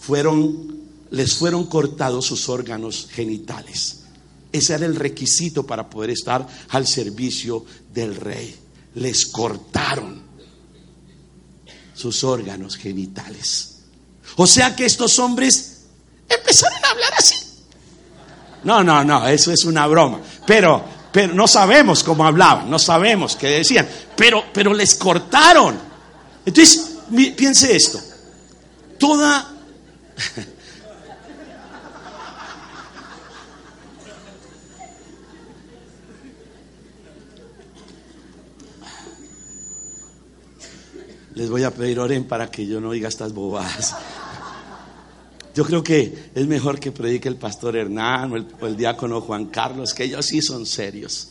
Fueron, les fueron cortados sus órganos genitales. Ese era el requisito para poder estar al servicio del rey. Les cortaron sus órganos genitales. O sea que estos hombres empezaron a hablar así. No, no, no, eso es una broma. Pero pero no sabemos cómo hablaban, no sabemos qué decían, pero, pero les cortaron. Entonces, piense esto, toda... Les voy a pedir oren para que yo no diga estas bobadas. Yo creo que es mejor que predique el pastor Hernán o el, diácono Juan Carlos, que ellos sí son serios.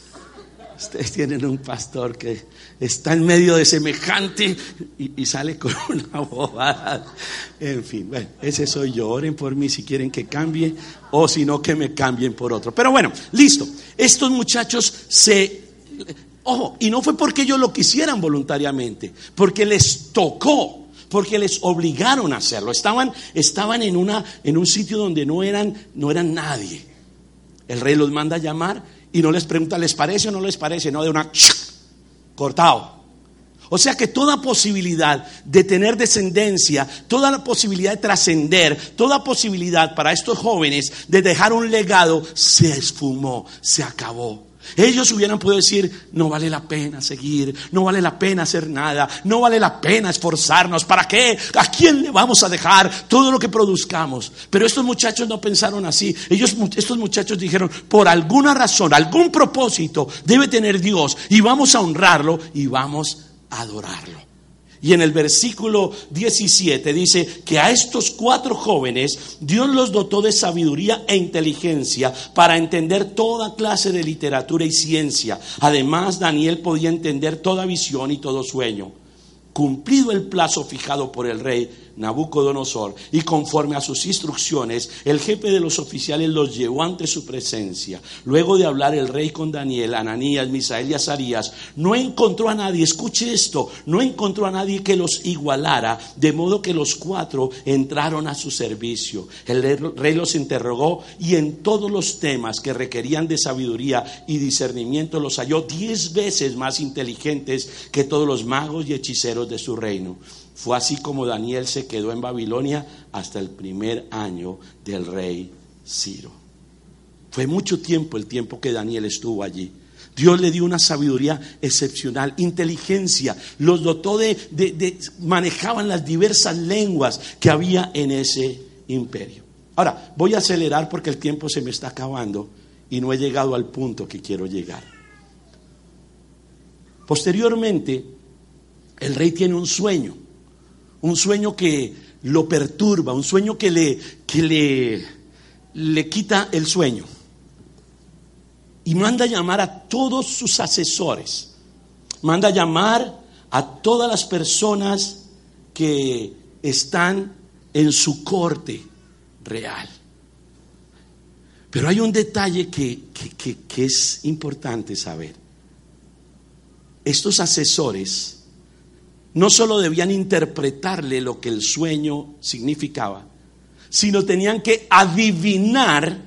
Ustedes tienen un pastor que está en medio de semejante y, sale con una bobada. En fin, bueno, ese soy yo. Oren por mí si quieren que cambie o si no que me cambien por otro. Pero bueno, listo. Estos muchachos se... Ojo, y no fue porque ellos lo quisieran voluntariamente, porque les tocó porque les obligaron a hacerlo. Estaban, estaban en, una, en un sitio donde no eran, no eran nadie. El rey los manda a llamar y no les pregunta, ¿les parece o no les parece? No, de una cortado. O sea que toda posibilidad de tener descendencia, toda la posibilidad de trascender, toda posibilidad para estos jóvenes de dejar un legado, se esfumó, se acabó. Ellos hubieran podido decir, no vale la pena seguir, no vale la pena hacer nada, no vale la pena esforzarnos. ¿Para qué? ¿A quién le vamos a dejar todo lo que produzcamos? Pero estos muchachos no pensaron así. Ellos, estos muchachos dijeron, por alguna razón, algún propósito debe tener Dios y vamos a honrarlo y vamos a adorarlo. Y en el versículo 17 dice que a estos cuatro jóvenes Dios los dotó de sabiduría e inteligencia para entender toda clase de literatura y ciencia. Además, Daniel podía entender toda visión y todo sueño. Cumplido el plazo fijado por el rey, Nabucodonosor, y conforme a sus instrucciones, el jefe de los oficiales los llevó ante su presencia. Luego de hablar el rey con Daniel, Ananías, Misael y Azarías, no encontró a nadie, escuche esto, no encontró a nadie que los igualara, de modo que los cuatro entraron a su servicio. El rey los interrogó y en todos los temas que requerían de sabiduría y discernimiento los halló diez veces más inteligentes que todos los magos y hechiceros de su reino. Fue así como Daniel se quedó en Babilonia hasta el primer año del rey Ciro. Fue mucho tiempo el tiempo que Daniel estuvo allí. Dios le dio una sabiduría excepcional, inteligencia, los dotó de, de, manejaban las diversas lenguas que había en ese imperio. Ahora, voy a acelerar porque el tiempo se me está acabando y no he llegado al punto que quiero llegar. Posteriormente, el rey tiene un sueño un sueño que lo perturba, un sueño que le, que le, le quita el sueño. Y manda a llamar a todos sus asesores, manda a llamar a todas las personas que están en su corte real. Pero hay un detalle que, que, que, es importante saber. Estos asesores no solo debían interpretarle lo que el sueño significaba, sino tenían que adivinar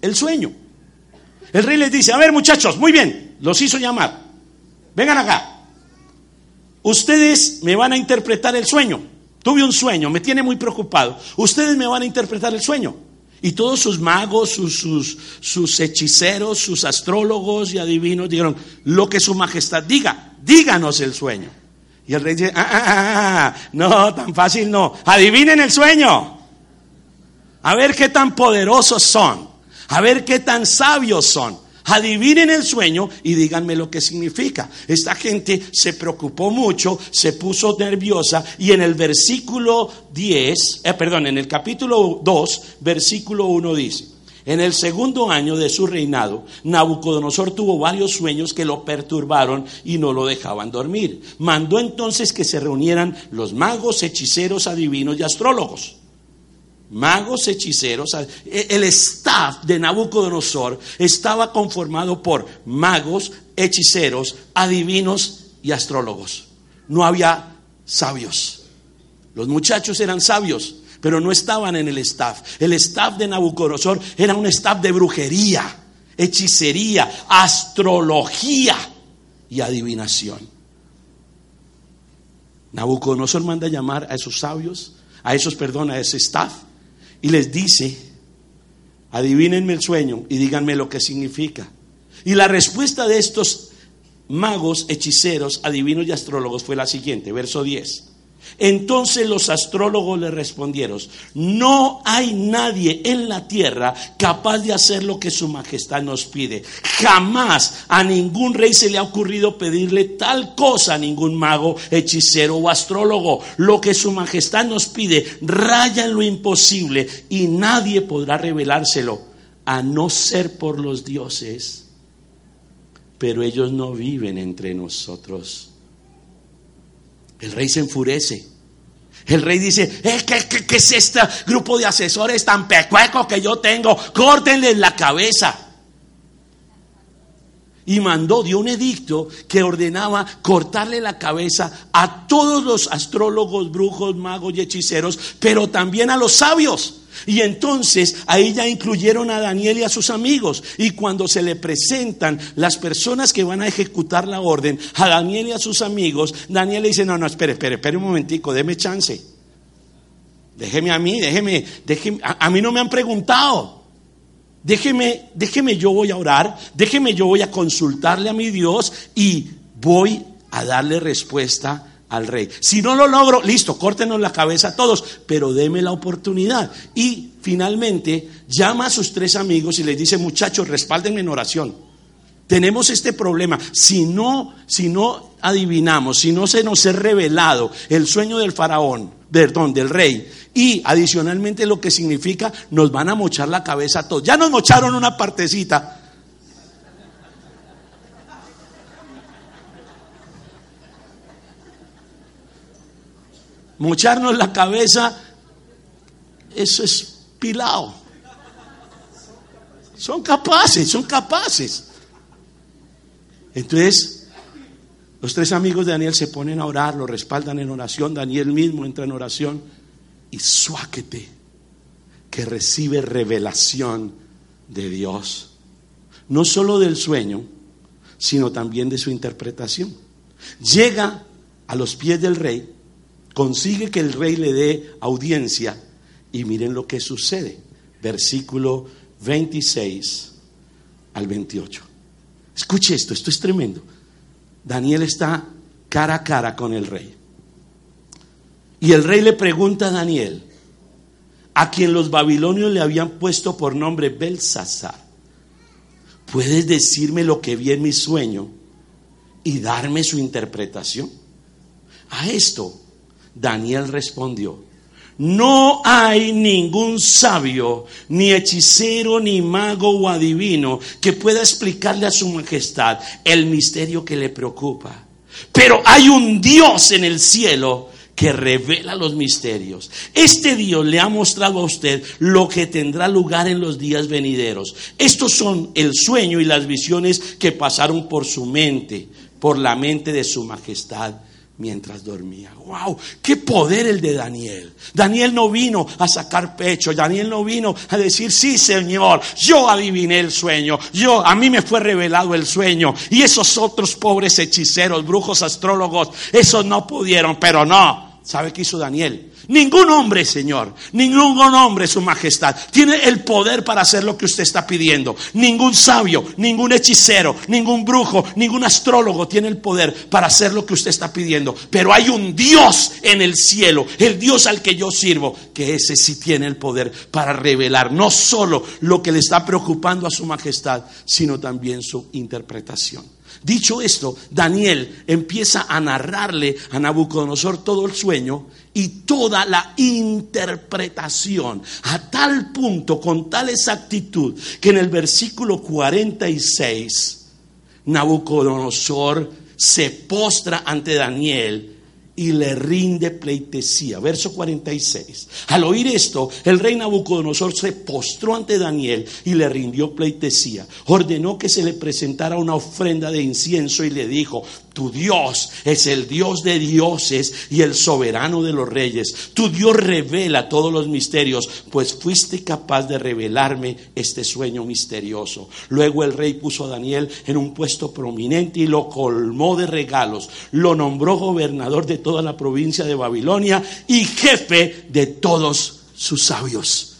el sueño. El rey les dice, a ver muchachos, muy bien, los hizo llamar, vengan acá, ustedes me van a interpretar el sueño. Tuve un sueño, me tiene muy preocupado. Ustedes me van a interpretar el sueño. Y todos sus magos, sus, sus, sus, hechiceros, sus astrólogos y adivinos dijeron, lo que su majestad diga, díganos el sueño. Y el rey dice, ah, ah, ah, ah, no, tan fácil no. Adivinen el sueño. A ver qué tan poderosos son. A ver qué tan sabios son. Adivinen el sueño y díganme lo que significa. Esta gente se preocupó mucho, se puso nerviosa y en el versículo 10, eh, perdón, en el capítulo 2, versículo 1 dice, en el segundo año de su reinado, Nabucodonosor tuvo varios sueños que lo perturbaron y no lo dejaban dormir. Mandó entonces que se reunieran los magos, hechiceros, adivinos y astrólogos magos, hechiceros. E, el staff de Nabucodonosor estaba conformado por magos, hechiceros, adivinos y astrólogos. No había sabios. Los muchachos eran sabios, pero no estaban en el staff. El staff de Nabucodonosor era un staff de brujería, hechicería, astrología y adivinación. Nabucodonosor manda llamar a esos sabios, a esos, perdón, a ese staff y les dice, adivínenme el sueño y díganme lo que significa. Y la respuesta de estos magos, hechiceros, adivinos y astrólogos fue la siguiente, verso 10. Entonces los astrólogos le respondieron, no hay nadie en la tierra capaz de hacer lo que su majestad nos pide. Jamás a ningún rey se le ha ocurrido pedirle tal cosa a ningún mago, hechicero o astrólogo. Lo que su majestad nos pide raya en lo imposible y nadie podrá revelárselo a no ser por los dioses. Pero ellos no viven entre nosotros el rey se enfurece. El rey dice, eh, ¿qué, es este grupo de asesores tan pecueco que yo tengo? Córtenle la cabeza. Y mandó, dio un edicto que ordenaba cortarle la cabeza a todos los astrólogos, brujos, magos y hechiceros, pero también a los sabios. Y entonces ahí ya incluyeron a Daniel y a sus amigos. Y cuando se le presentan las personas que van a ejecutar la orden a Daniel y a sus amigos, Daniel le dice, no, no, espere, espere, espere un momentico, déme chance. Déjeme a mí, déjeme, déjeme, a, a mí no me han preguntado. Déjeme, déjeme, yo voy a orar, déjeme, yo voy a consultarle a mi Dios y voy a darle respuesta al rey. Si no lo logro, listo, córtenos la cabeza a todos, pero deme la oportunidad. Y finalmente llama a sus tres amigos y les dice, muchachos, respáldenme en oración. Tenemos este problema. Si no, si no adivinamos, si no se nos es revelado el sueño del faraón, perdón, del rey, y adicionalmente lo que significa, nos van a mochar la cabeza a todos. Ya nos mocharon una partecita, mocharnos la cabeza, eso es pilao. Son capaces, son capaces. Entonces, los tres amigos de Daniel se ponen a orar, lo respaldan en oración, Daniel mismo entra en oración y suáquete que recibe revelación de Dios, no solo del sueño, sino también de su interpretación. Llega a los pies del rey consigue que el rey le dé audiencia y miren lo que sucede. Versículo 26 al 28. Escuche esto, esto es tremendo. Daniel está cara a cara con el rey. Y el rey le pregunta a Daniel, a quien los babilonios le habían puesto por nombre Belsasar, ¿puedes decirme lo que vi en mi sueño y darme su interpretación? A esto Daniel respondió, no hay ningún sabio, ni hechicero, ni mago o adivino que pueda explicarle a su majestad el misterio que le preocupa. Pero hay un Dios en el cielo que revela los misterios. Este Dios le ha mostrado a usted lo que tendrá lugar en los días venideros. Estos son el sueño y las visiones que pasaron por su mente, por la mente de su majestad mientras dormía. ¡Wow! ¡Qué poder el de Daniel! Daniel no vino a sacar pecho, Daniel no vino a decir, sí, Señor, yo adiviné el sueño, yo, a mí me fue revelado el sueño, y esos otros pobres hechiceros, brujos, astrólogos, esos no pudieron, pero no. ¿Sabe qué hizo Daniel? Ningún hombre, Señor, ningún hombre, Su Majestad, tiene el poder para hacer lo que usted está pidiendo. Ningún sabio, ningún hechicero, ningún brujo, ningún astrólogo tiene el poder para hacer lo que usted está pidiendo. Pero hay un Dios en el cielo, el Dios al que yo sirvo, que ese sí tiene el poder para revelar no solo lo que le está preocupando a Su Majestad, sino también su interpretación. Dicho esto, Daniel empieza a narrarle a Nabucodonosor todo el sueño y toda la interpretación, a tal punto, con tal exactitud, que en el versículo 46, Nabucodonosor se postra ante Daniel y le rinde pleitesía. Verso 46. Al oír esto, el rey Nabucodonosor se postró ante Daniel y le rindió pleitesía. Ordenó que se le presentara una ofrenda de incienso y le dijo, tu Dios es el Dios de dioses y el soberano de los reyes. Tu Dios revela todos los misterios, pues fuiste capaz de revelarme este sueño misterioso. Luego el rey puso a Daniel en un puesto prominente y lo colmó de regalos. Lo nombró gobernador de toda la provincia de Babilonia y jefe de todos sus sabios.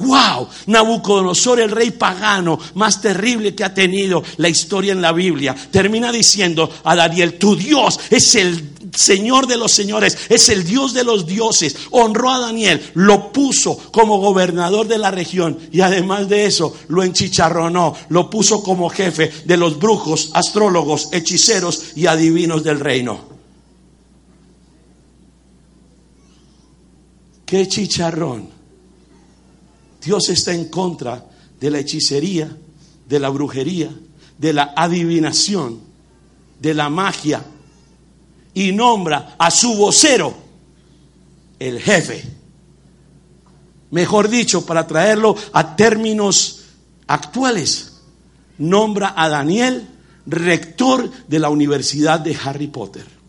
¡Wow! Nabucodonosor, el rey pagano más terrible que ha tenido la historia en la Biblia, termina diciendo a Daniel, tu Dios es el Señor de los señores, es el Dios de los dioses. Honró a Daniel, lo puso como gobernador de la región y además de eso lo enchicharronó, lo puso como jefe de los brujos, astrólogos, hechiceros y adivinos del reino. ¡Qué chicharrón! Dios está en contra de la hechicería, de la brujería, de la adivinación, de la magia, y nombra a su vocero el jefe. Mejor dicho, para traerlo a términos actuales, nombra a Daniel rector de la Universidad de Harry Potter.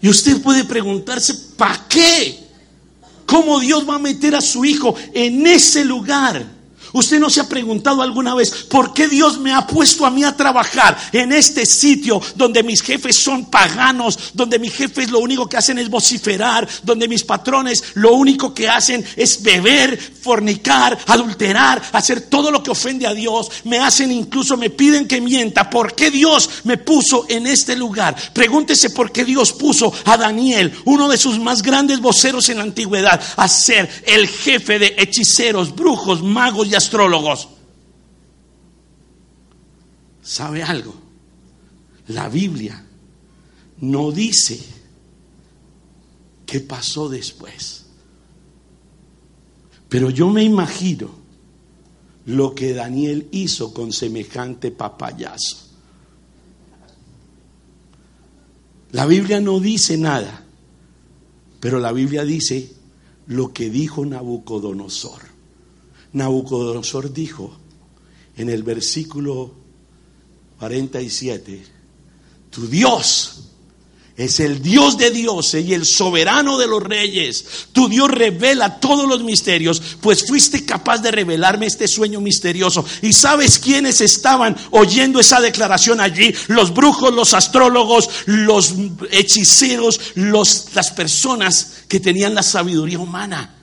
Y usted puede preguntarse, ¿para qué? ¿Cómo Dios va a meter a su hijo en ese lugar? Usted no se ha preguntado alguna vez por qué Dios me ha puesto a mí a trabajar en este sitio donde mis jefes son paganos, donde mis jefes lo único que hacen es vociferar, donde mis patrones lo único que hacen es beber, fornicar, adulterar, hacer todo lo que ofende a Dios. Me hacen incluso, me piden que mienta. ¿Por qué Dios me puso en este lugar? Pregúntese por qué Dios puso a Daniel, uno de sus más grandes voceros en la antigüedad, a ser el jefe de hechiceros, brujos, magos y. ¿Sabe algo? La Biblia no dice qué pasó después. Pero yo me imagino lo que Daniel hizo con semejante papayazo. La Biblia no dice nada, pero la Biblia dice lo que dijo Nabucodonosor. Nabucodonosor dijo en el versículo 47, tu Dios es el Dios de dioses y el soberano de los reyes. Tu Dios revela todos los misterios, pues fuiste capaz de revelarme este sueño misterioso. ¿Y sabes quiénes estaban oyendo esa declaración allí? Los brujos, los astrólogos, los hechiceros, los, las personas que tenían la sabiduría humana.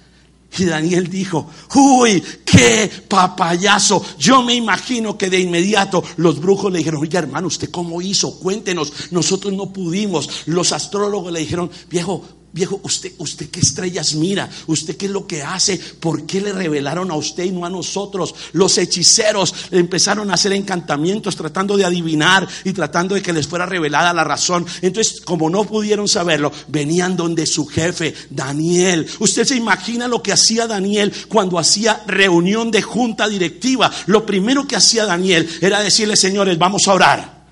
Y Daniel dijo, uy, qué papayazo. Yo me imagino que de inmediato los brujos le dijeron, oye hermano, ¿usted cómo hizo? Cuéntenos, nosotros no pudimos. Los astrólogos le dijeron, viejo, Viejo, usted, usted qué estrellas mira, usted qué es lo que hace, por qué le revelaron a usted y no a nosotros. Los hechiceros empezaron a hacer encantamientos tratando de adivinar y tratando de que les fuera revelada la razón. Entonces, como no pudieron saberlo, venían donde su jefe, Daniel. Usted se imagina lo que hacía Daniel cuando hacía reunión de junta directiva. Lo primero que hacía Daniel era decirle, señores, vamos a orar.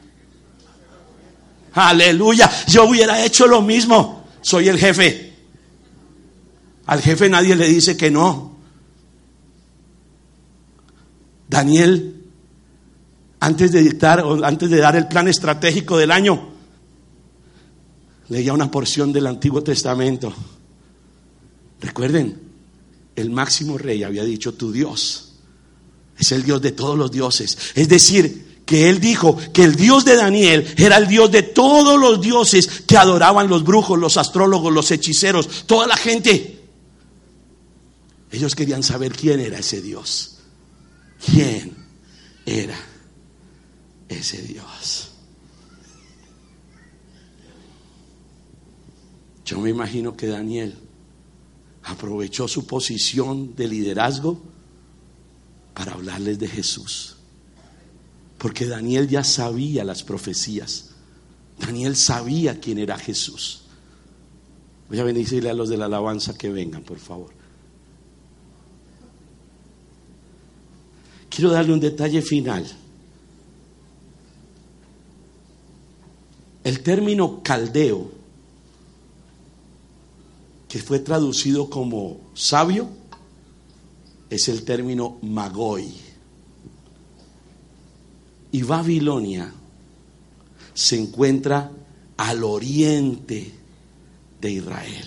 Aleluya, yo hubiera hecho lo mismo soy el jefe. Al jefe nadie le dice que no. Daniel, antes de dictar, antes de dar el plan estratégico del año, leía una porción del Antiguo Testamento. Recuerden, el máximo rey había dicho, tu Dios es el Dios de todos los dioses. Es decir, que él dijo que el Dios de Daniel era el Dios de todos los dioses que adoraban los brujos, los astrólogos, los hechiceros, toda la gente. Ellos querían saber quién era ese Dios. ¿Quién era ese Dios? Yo me imagino que Daniel aprovechó su posición de liderazgo para hablarles de Jesús. Porque Daniel ya sabía las profecías. Daniel sabía quién era Jesús. Voy a bendecirle a los de la alabanza que vengan, por favor. Quiero darle un detalle final. El término caldeo, que fue traducido como sabio, es el término magoi. Y Babilonia se encuentra al oriente de Israel.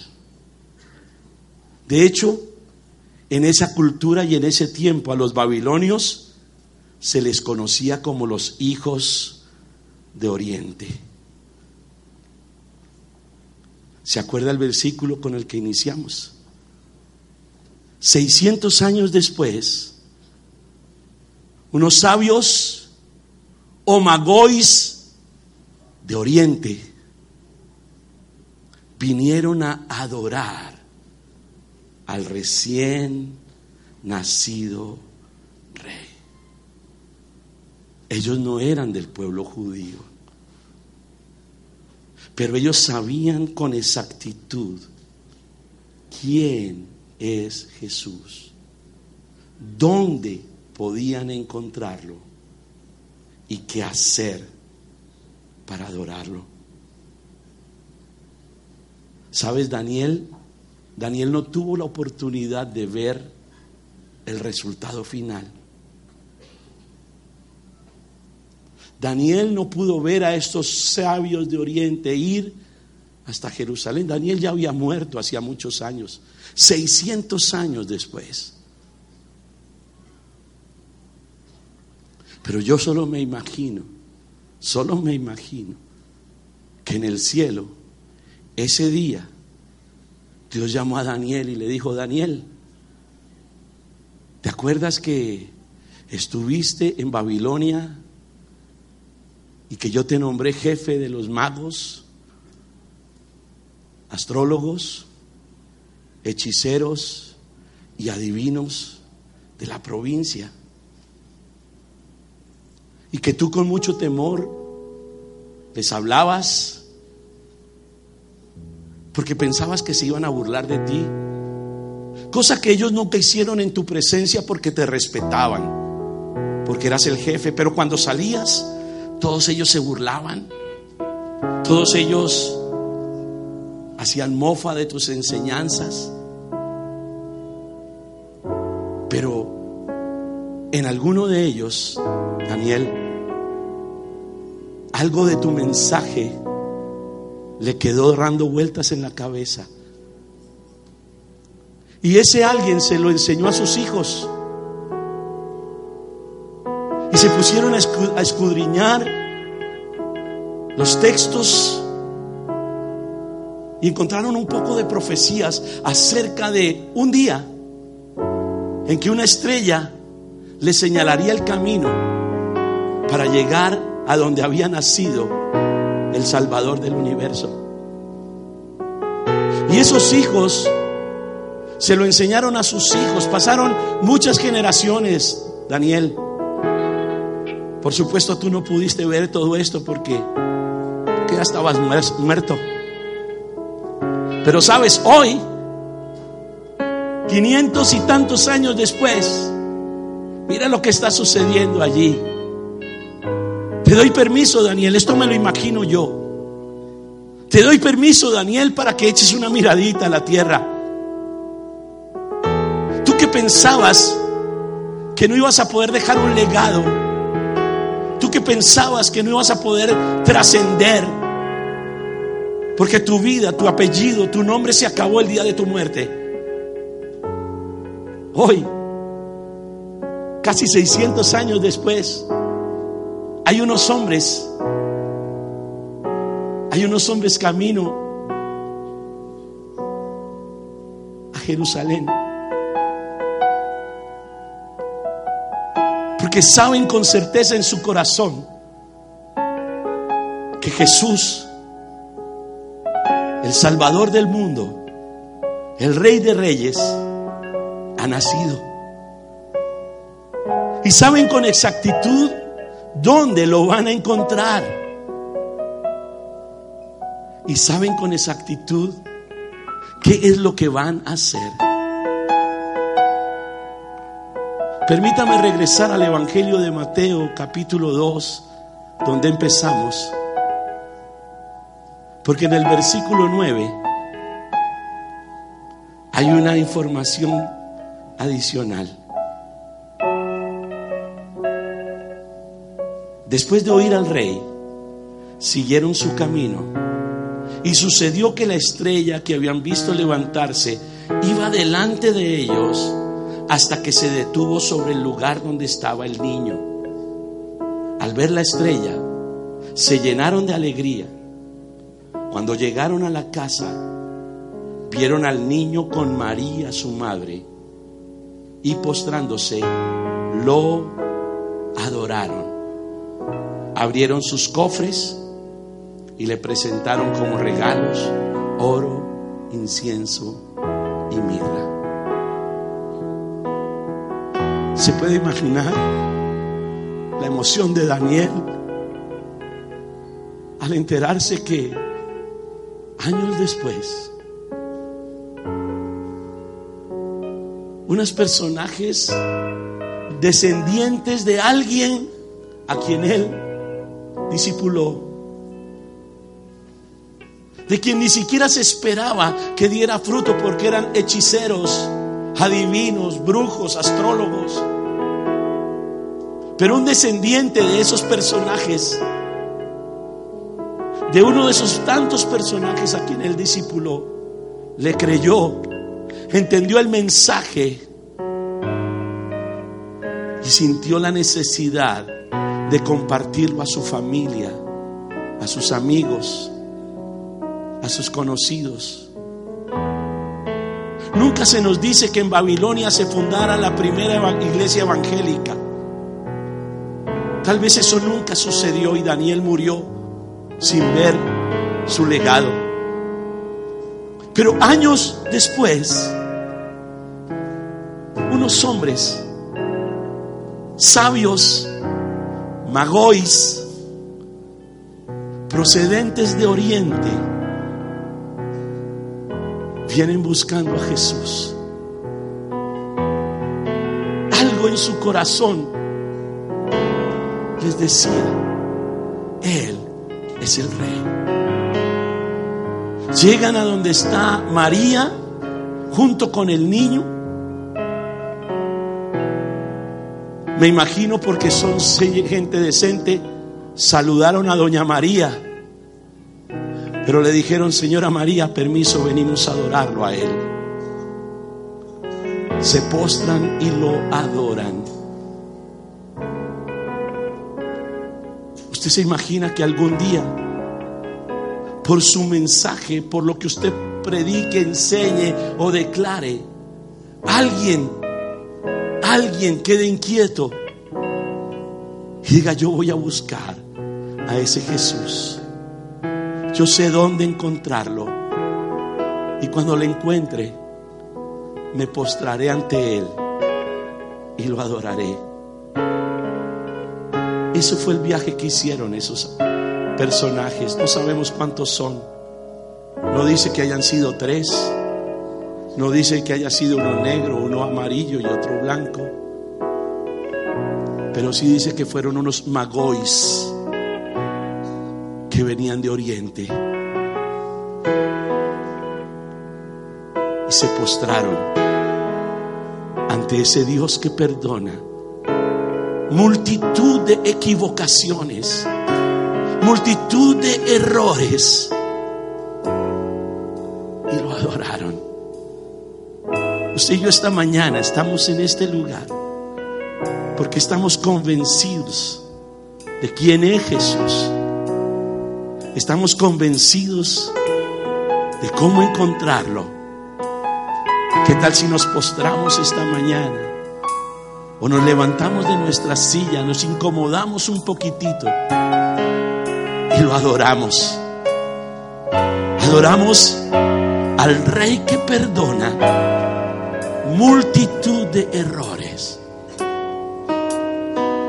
De hecho, en esa cultura y en ese tiempo a los babilonios se les conocía como los hijos de Oriente. ¿Se acuerda el versículo con el que iniciamos? 600 años después, unos sabios o magois de Oriente vinieron a adorar al recién nacido rey. Ellos no eran del pueblo judío, pero ellos sabían con exactitud quién es Jesús. ¿Dónde podían encontrarlo? ¿Y qué hacer para adorarlo? ¿Sabes, Daniel? Daniel no tuvo la oportunidad de ver el resultado final. Daniel no pudo ver a estos sabios de Oriente ir hasta Jerusalén. Daniel ya había muerto hacía muchos años. 600 años después. Pero yo solo me imagino, solo me imagino que en el cielo, ese día, Dios llamó a Daniel y le dijo, Daniel, ¿te acuerdas que estuviste en Babilonia y que yo te nombré jefe de los magos, astrólogos? hechiceros y adivinos de la provincia. Y que tú con mucho temor les hablabas porque pensabas que se iban a burlar de ti. Cosa que ellos nunca hicieron en tu presencia porque te respetaban, porque eras el jefe. Pero cuando salías, todos ellos se burlaban. Todos ellos hacían mofa de tus enseñanzas. Pero en alguno de ellos, Daniel, algo de tu mensaje le quedó dando vueltas en la cabeza. Y ese alguien se lo enseñó a sus hijos. Y se pusieron a escudriñar los textos y encontraron un poco de profecías acerca de un día en que una estrella le señalaría el camino para llegar a donde había nacido el Salvador del universo. Y esos hijos se lo enseñaron a sus hijos, pasaron muchas generaciones, Daniel. Por supuesto tú no pudiste ver todo esto porque, porque ya estabas muerto. Pero sabes, hoy, 500 y tantos años después, mira lo que está sucediendo allí. Te doy permiso, Daniel, esto me lo imagino yo. Te doy permiso, Daniel, para que eches una miradita a la tierra. Tú que pensabas que no ibas a poder dejar un legado. Tú que pensabas que no ibas a poder trascender porque tu vida, tu apellido, tu nombre se acabó el día de tu muerte. Hoy, casi 600 años después, Hay unos hombres, hay unos hombres camino a Jerusalén. Porque saben con certeza en su corazón que Jesús, el Salvador del mundo, el Rey de Reyes, ha nacido. Y saben con exactitud dónde lo van a encontrar. Y saben con exactitud qué es lo que van a hacer. Permítame regresar al Evangelio de Mateo capítulo 2, donde empezamos. Porque en el versículo 9 hay una información adicional. Después de oír al rey, siguieron su camino. Y sucedió que la estrella que habían visto levantarse iba delante de ellos hasta que se detuvo sobre el lugar donde estaba el niño. Al ver la estrella, se llenaron de alegría. Cuando llegaron a la casa, vieron al niño con María, su madre, y postrándose, lo adoraron. Abrieron sus cofres y le presentaron como regalos oro, incienso y mirra. ¿Se puede imaginar la emoción de Daniel al enterarse que años después unos personajes descendientes de alguien a quien él discipuló, de quien ni siquiera se esperaba que diera fruto porque eran hechiceros, adivinos, brujos, astrólogos. Pero un descendiente de esos personajes, de uno de esos tantos personajes a quien él discipuló, le creyó, entendió el mensaje y sintió la necesidad de compartirlo a su familia, a sus amigos, a sus conocidos. Nunca se nos dice que en Babilonia se fundara la primera iglesia evangélica. Tal vez eso nunca sucedió y Daniel murió sin ver su legado. Pero años después, unos hombres sabios, magois, procedentes de Oriente, vienen buscando a Jesús. Algo en su corazón les decía, Él es el rey. Llegan a donde está María junto con el niño. Me imagino porque son gente decente, saludaron a doña María, pero le dijeron, señora María, permiso, venimos a adorarlo a Él. Se postran y lo adoran. Usted se imagina que algún día, por su mensaje, por lo que usted predique, enseñe o declare, alguien, alguien quede inquieto y diga, yo voy a buscar a ese Jesús. Yo sé dónde encontrarlo. Y cuando lo encuentre, me postraré ante Él y lo adoraré. Eso fue el viaje que hicieron esos personajes. No sabemos cuántos son. No dice que hayan sido tres. No dice que haya sido uno negro, uno amarillo y otro blanco. Pero sí dice que fueron unos magois que venían de Oriente. Y se postraron ante ese Dios que perdona multitud de equivocaciones, multitud de errores. Y lo adoraron. Usted y yo esta mañana estamos en este lugar porque estamos convencidos de quién es Jesús. Estamos convencidos de cómo encontrarlo. ¿Qué tal si nos postramos esta mañana? O nos levantamos de nuestra silla, nos incomodamos un poquitito y lo adoramos. Adoramos al Rey que perdona multitud de errores.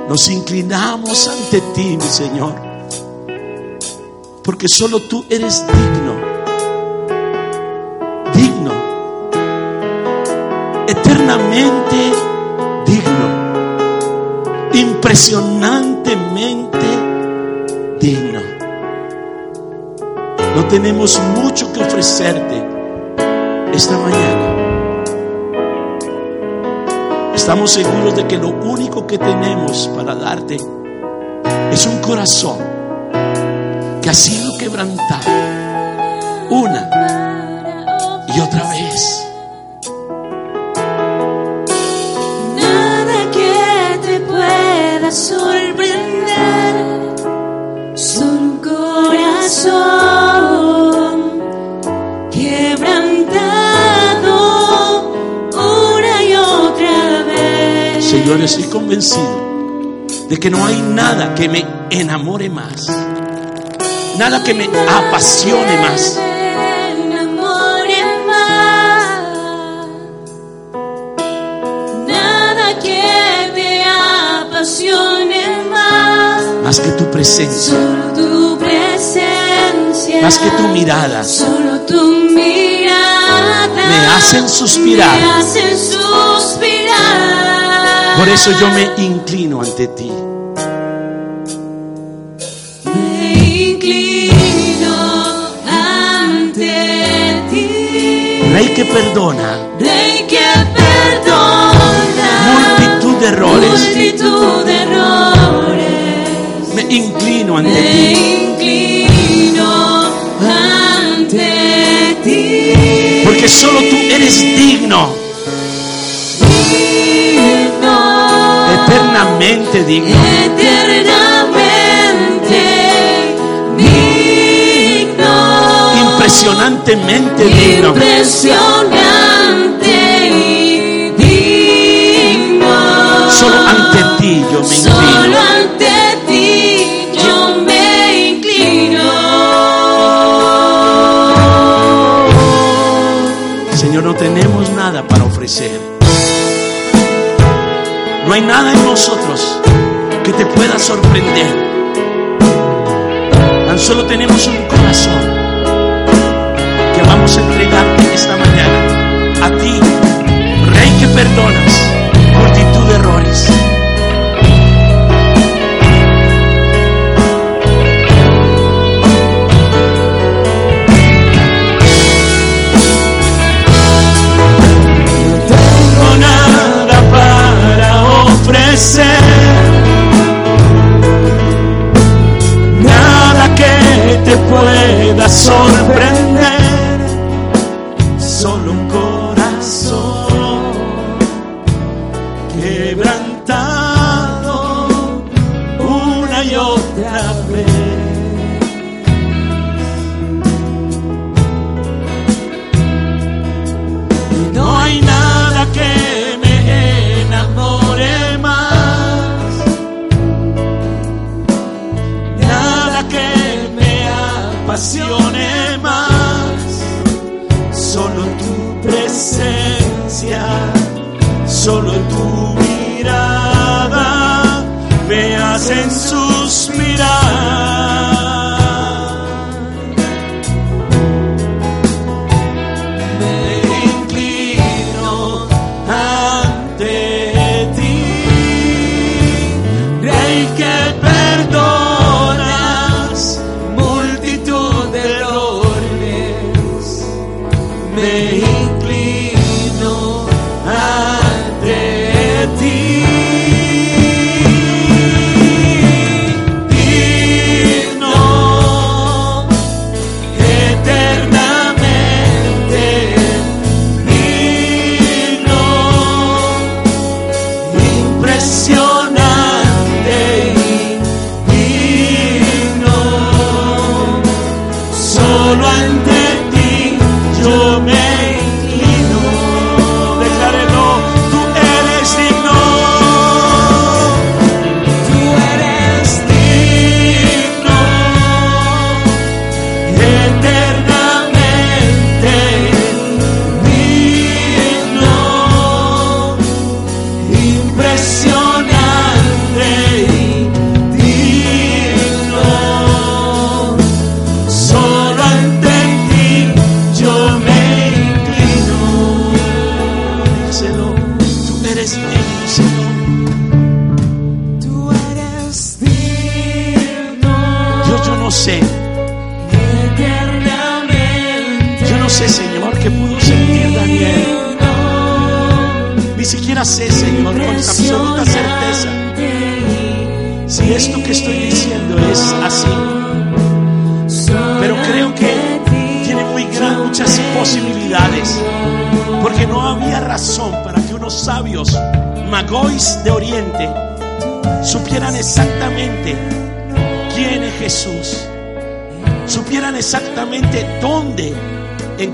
Nos inclinamos ante ti, mi Señor, porque solo tú eres digno, digno, eternamente digno, impresionantemente digno. No tenemos mucho que ofrecerte esta mañana. Estamos seguros de que lo único que tenemos para darte es un corazón que ha sido quebrantado una y otra vez. Convencido de que no hay nada que me enamore más, nada que me apasione más. Más. Nada que me apasione más. más que tu presencia, Solo tu presencia. más que tu mirada, Solo tu mirada. me hacen suspirar. Me hacen suspirar. Por eso yo me inclino ante ti. Me inclino ante ti. Rey que perdona Rey que perdona multitud de errores, multitud de errores. me inclino ante Me ti. inclino ante ti. Porque solo tú eres Digno, eternamente digno. eternamente digno. impresionantemente digno. Impresionante y digno. Solo ante ti yo me Solo inclino. ante ti yo me inclino. Señor, no tenemos nada para ofrecer. No hay nada en nosotros pueda sorprender. Tan solo tenemos un corazón que vamos a entregarte esta mañana a ti, Rey que perdonas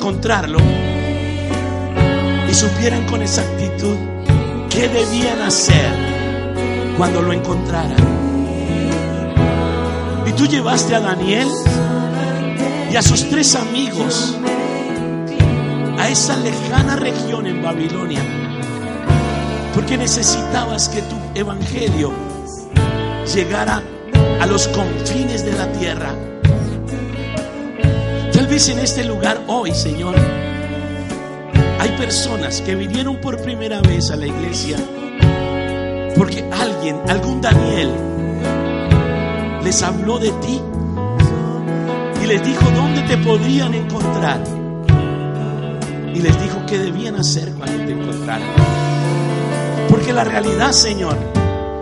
encontrarlo y supieran con exactitud qué debían hacer cuando lo encontraran. Y tú llevaste a Daniel y a sus tres amigos a esa lejana región en Babilonia, porque necesitabas que tu evangelio llegara a los confines de la tierra. En este lugar hoy, Señor, hay personas que vinieron por primera vez a la iglesia porque alguien, algún Daniel, les habló de ti y les dijo dónde te podrían encontrar y les dijo qué debían hacer cuando te encontraran. Porque la realidad, Señor,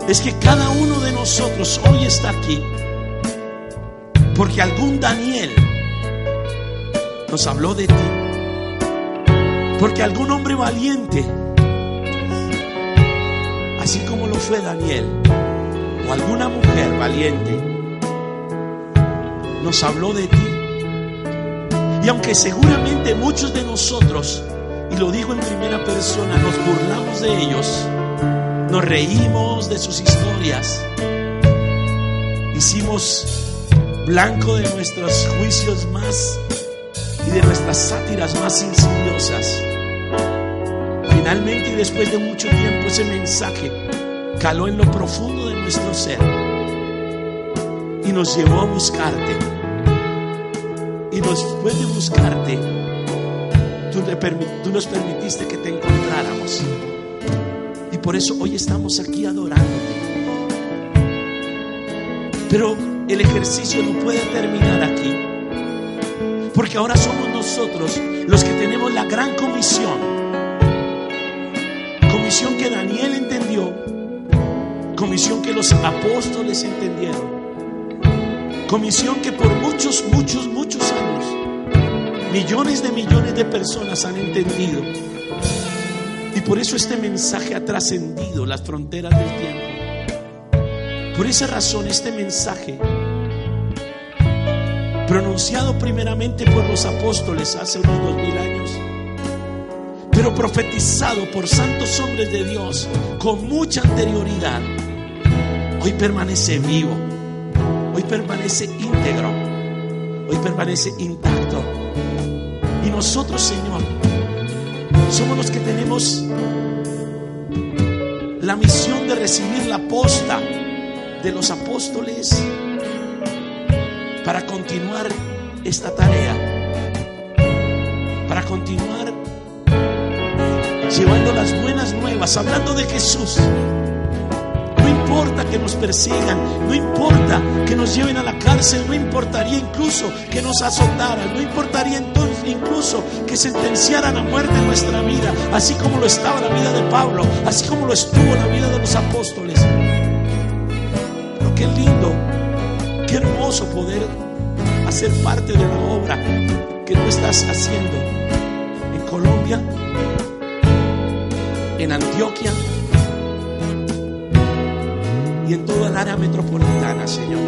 es que cada uno de nosotros hoy está aquí porque algún Daniel nos habló de ti. Porque algún hombre valiente, así como lo fue Daniel, o alguna mujer valiente, nos habló de ti. Y aunque seguramente muchos de nosotros, y lo digo en primera persona, nos burlamos de ellos, nos reímos de sus historias, hicimos blanco de nuestros juicios más de nuestras sátiras más insidiosas. Finalmente y después de mucho tiempo ese mensaje caló en lo profundo de nuestro ser y nos llevó a buscarte. Y después de buscarte, tú, tú nos permitiste que te encontráramos. Y por eso hoy estamos aquí adorándote. Pero el ejercicio no puede terminar aquí. Porque ahora somos nosotros los que tenemos la gran comisión. Comisión que Daniel entendió. Comisión que los apóstoles entendieron. Comisión que por muchos, muchos, muchos años, millones de millones de personas han entendido. Y por eso este mensaje ha trascendido las fronteras del tiempo. Por esa razón este mensaje pronunciado primeramente por los apóstoles hace unos dos mil años, pero profetizado por santos hombres de Dios con mucha anterioridad, hoy permanece vivo, hoy permanece íntegro, hoy permanece intacto. Y nosotros, Señor, somos los que tenemos la misión de recibir la posta de los apóstoles para continuar esta tarea, para continuar llevando las buenas nuevas, hablando de Jesús. No importa que nos persigan, no importa que nos lleven a la cárcel, no importaría incluso que nos azotaran, no importaría entonces incluso que sentenciaran a muerte nuestra vida, así como lo estaba la vida de Pablo, así como lo estuvo la vida de los apóstoles. Pero qué lindo poder hacer parte de la obra que tú estás haciendo en Colombia, en Antioquia y en toda el área metropolitana, Señor.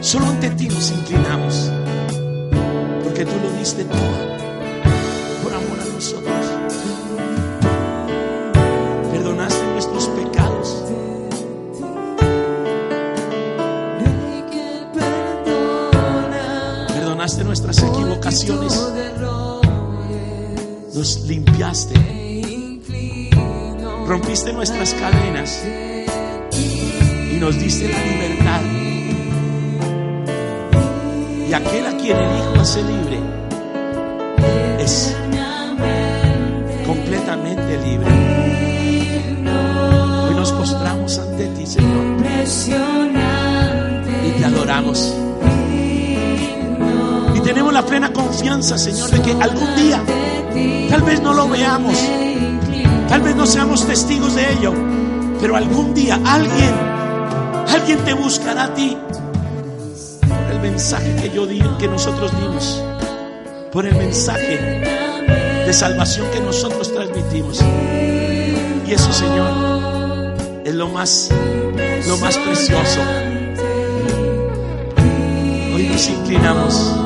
Solo ante ti nos inclinamos, porque tú lo diste todo por amor a nosotros. Nuestras equivocaciones. Nos limpiaste. Rompiste nuestras cadenas. Y nos diste la libertad. Y aquel a quien el Hijo hace libre es completamente libre. Hoy nos postramos ante ti, Señor. Y te adoramos. La plena confianza, Señor, de que algún día, tal vez no lo veamos, Tal vez no seamos testigos de ello, pero algún día alguien, alguien te buscará a ti por el mensaje que yo di, que nosotros dimos, por el mensaje de salvación que nosotros transmitimos. Y eso, Señor, es lo más, lo más precioso. Hoy nos inclinamos.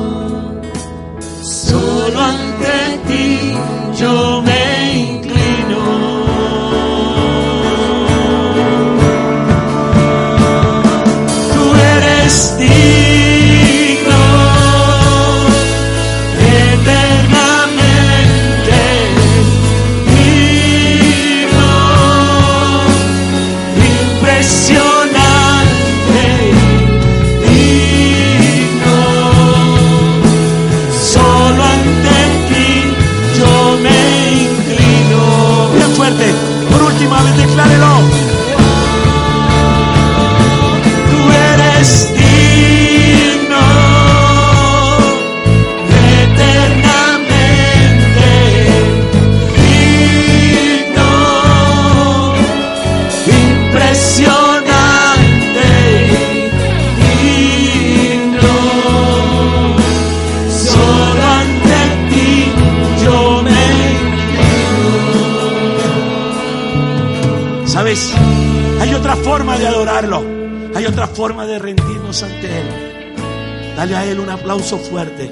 Aplauso fuerte.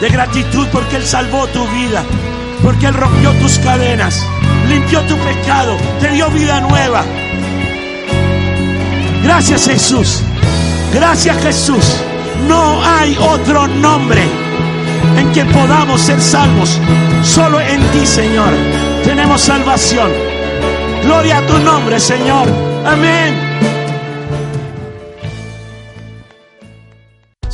De gratitud porque Él salvó tu vida. Porque Él rompió tus cadenas. Limpió tu pecado. Te dio vida nueva. Gracias Jesús. Gracias Jesús. No hay otro nombre en que podamos ser salvos. Solo en ti, Señor, tenemos salvación. Gloria a tu nombre, Señor. Amén.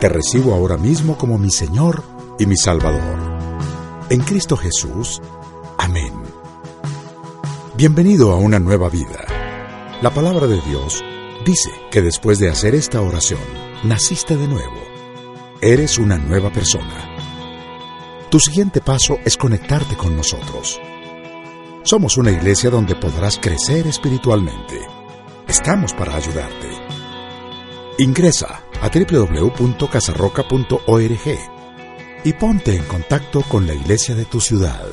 Te recibo ahora mismo como mi Señor y mi Salvador. En Cristo Jesús. Amén. Bienvenido a una nueva vida. La palabra de Dios dice que después de hacer esta oración, naciste de nuevo. Eres una nueva persona. Tu siguiente paso es conectarte con nosotros. Somos una iglesia donde podrás crecer espiritualmente. Estamos para ayudarte. Ingresa a www.casarroca.org y ponte en contacto con la iglesia de tu ciudad.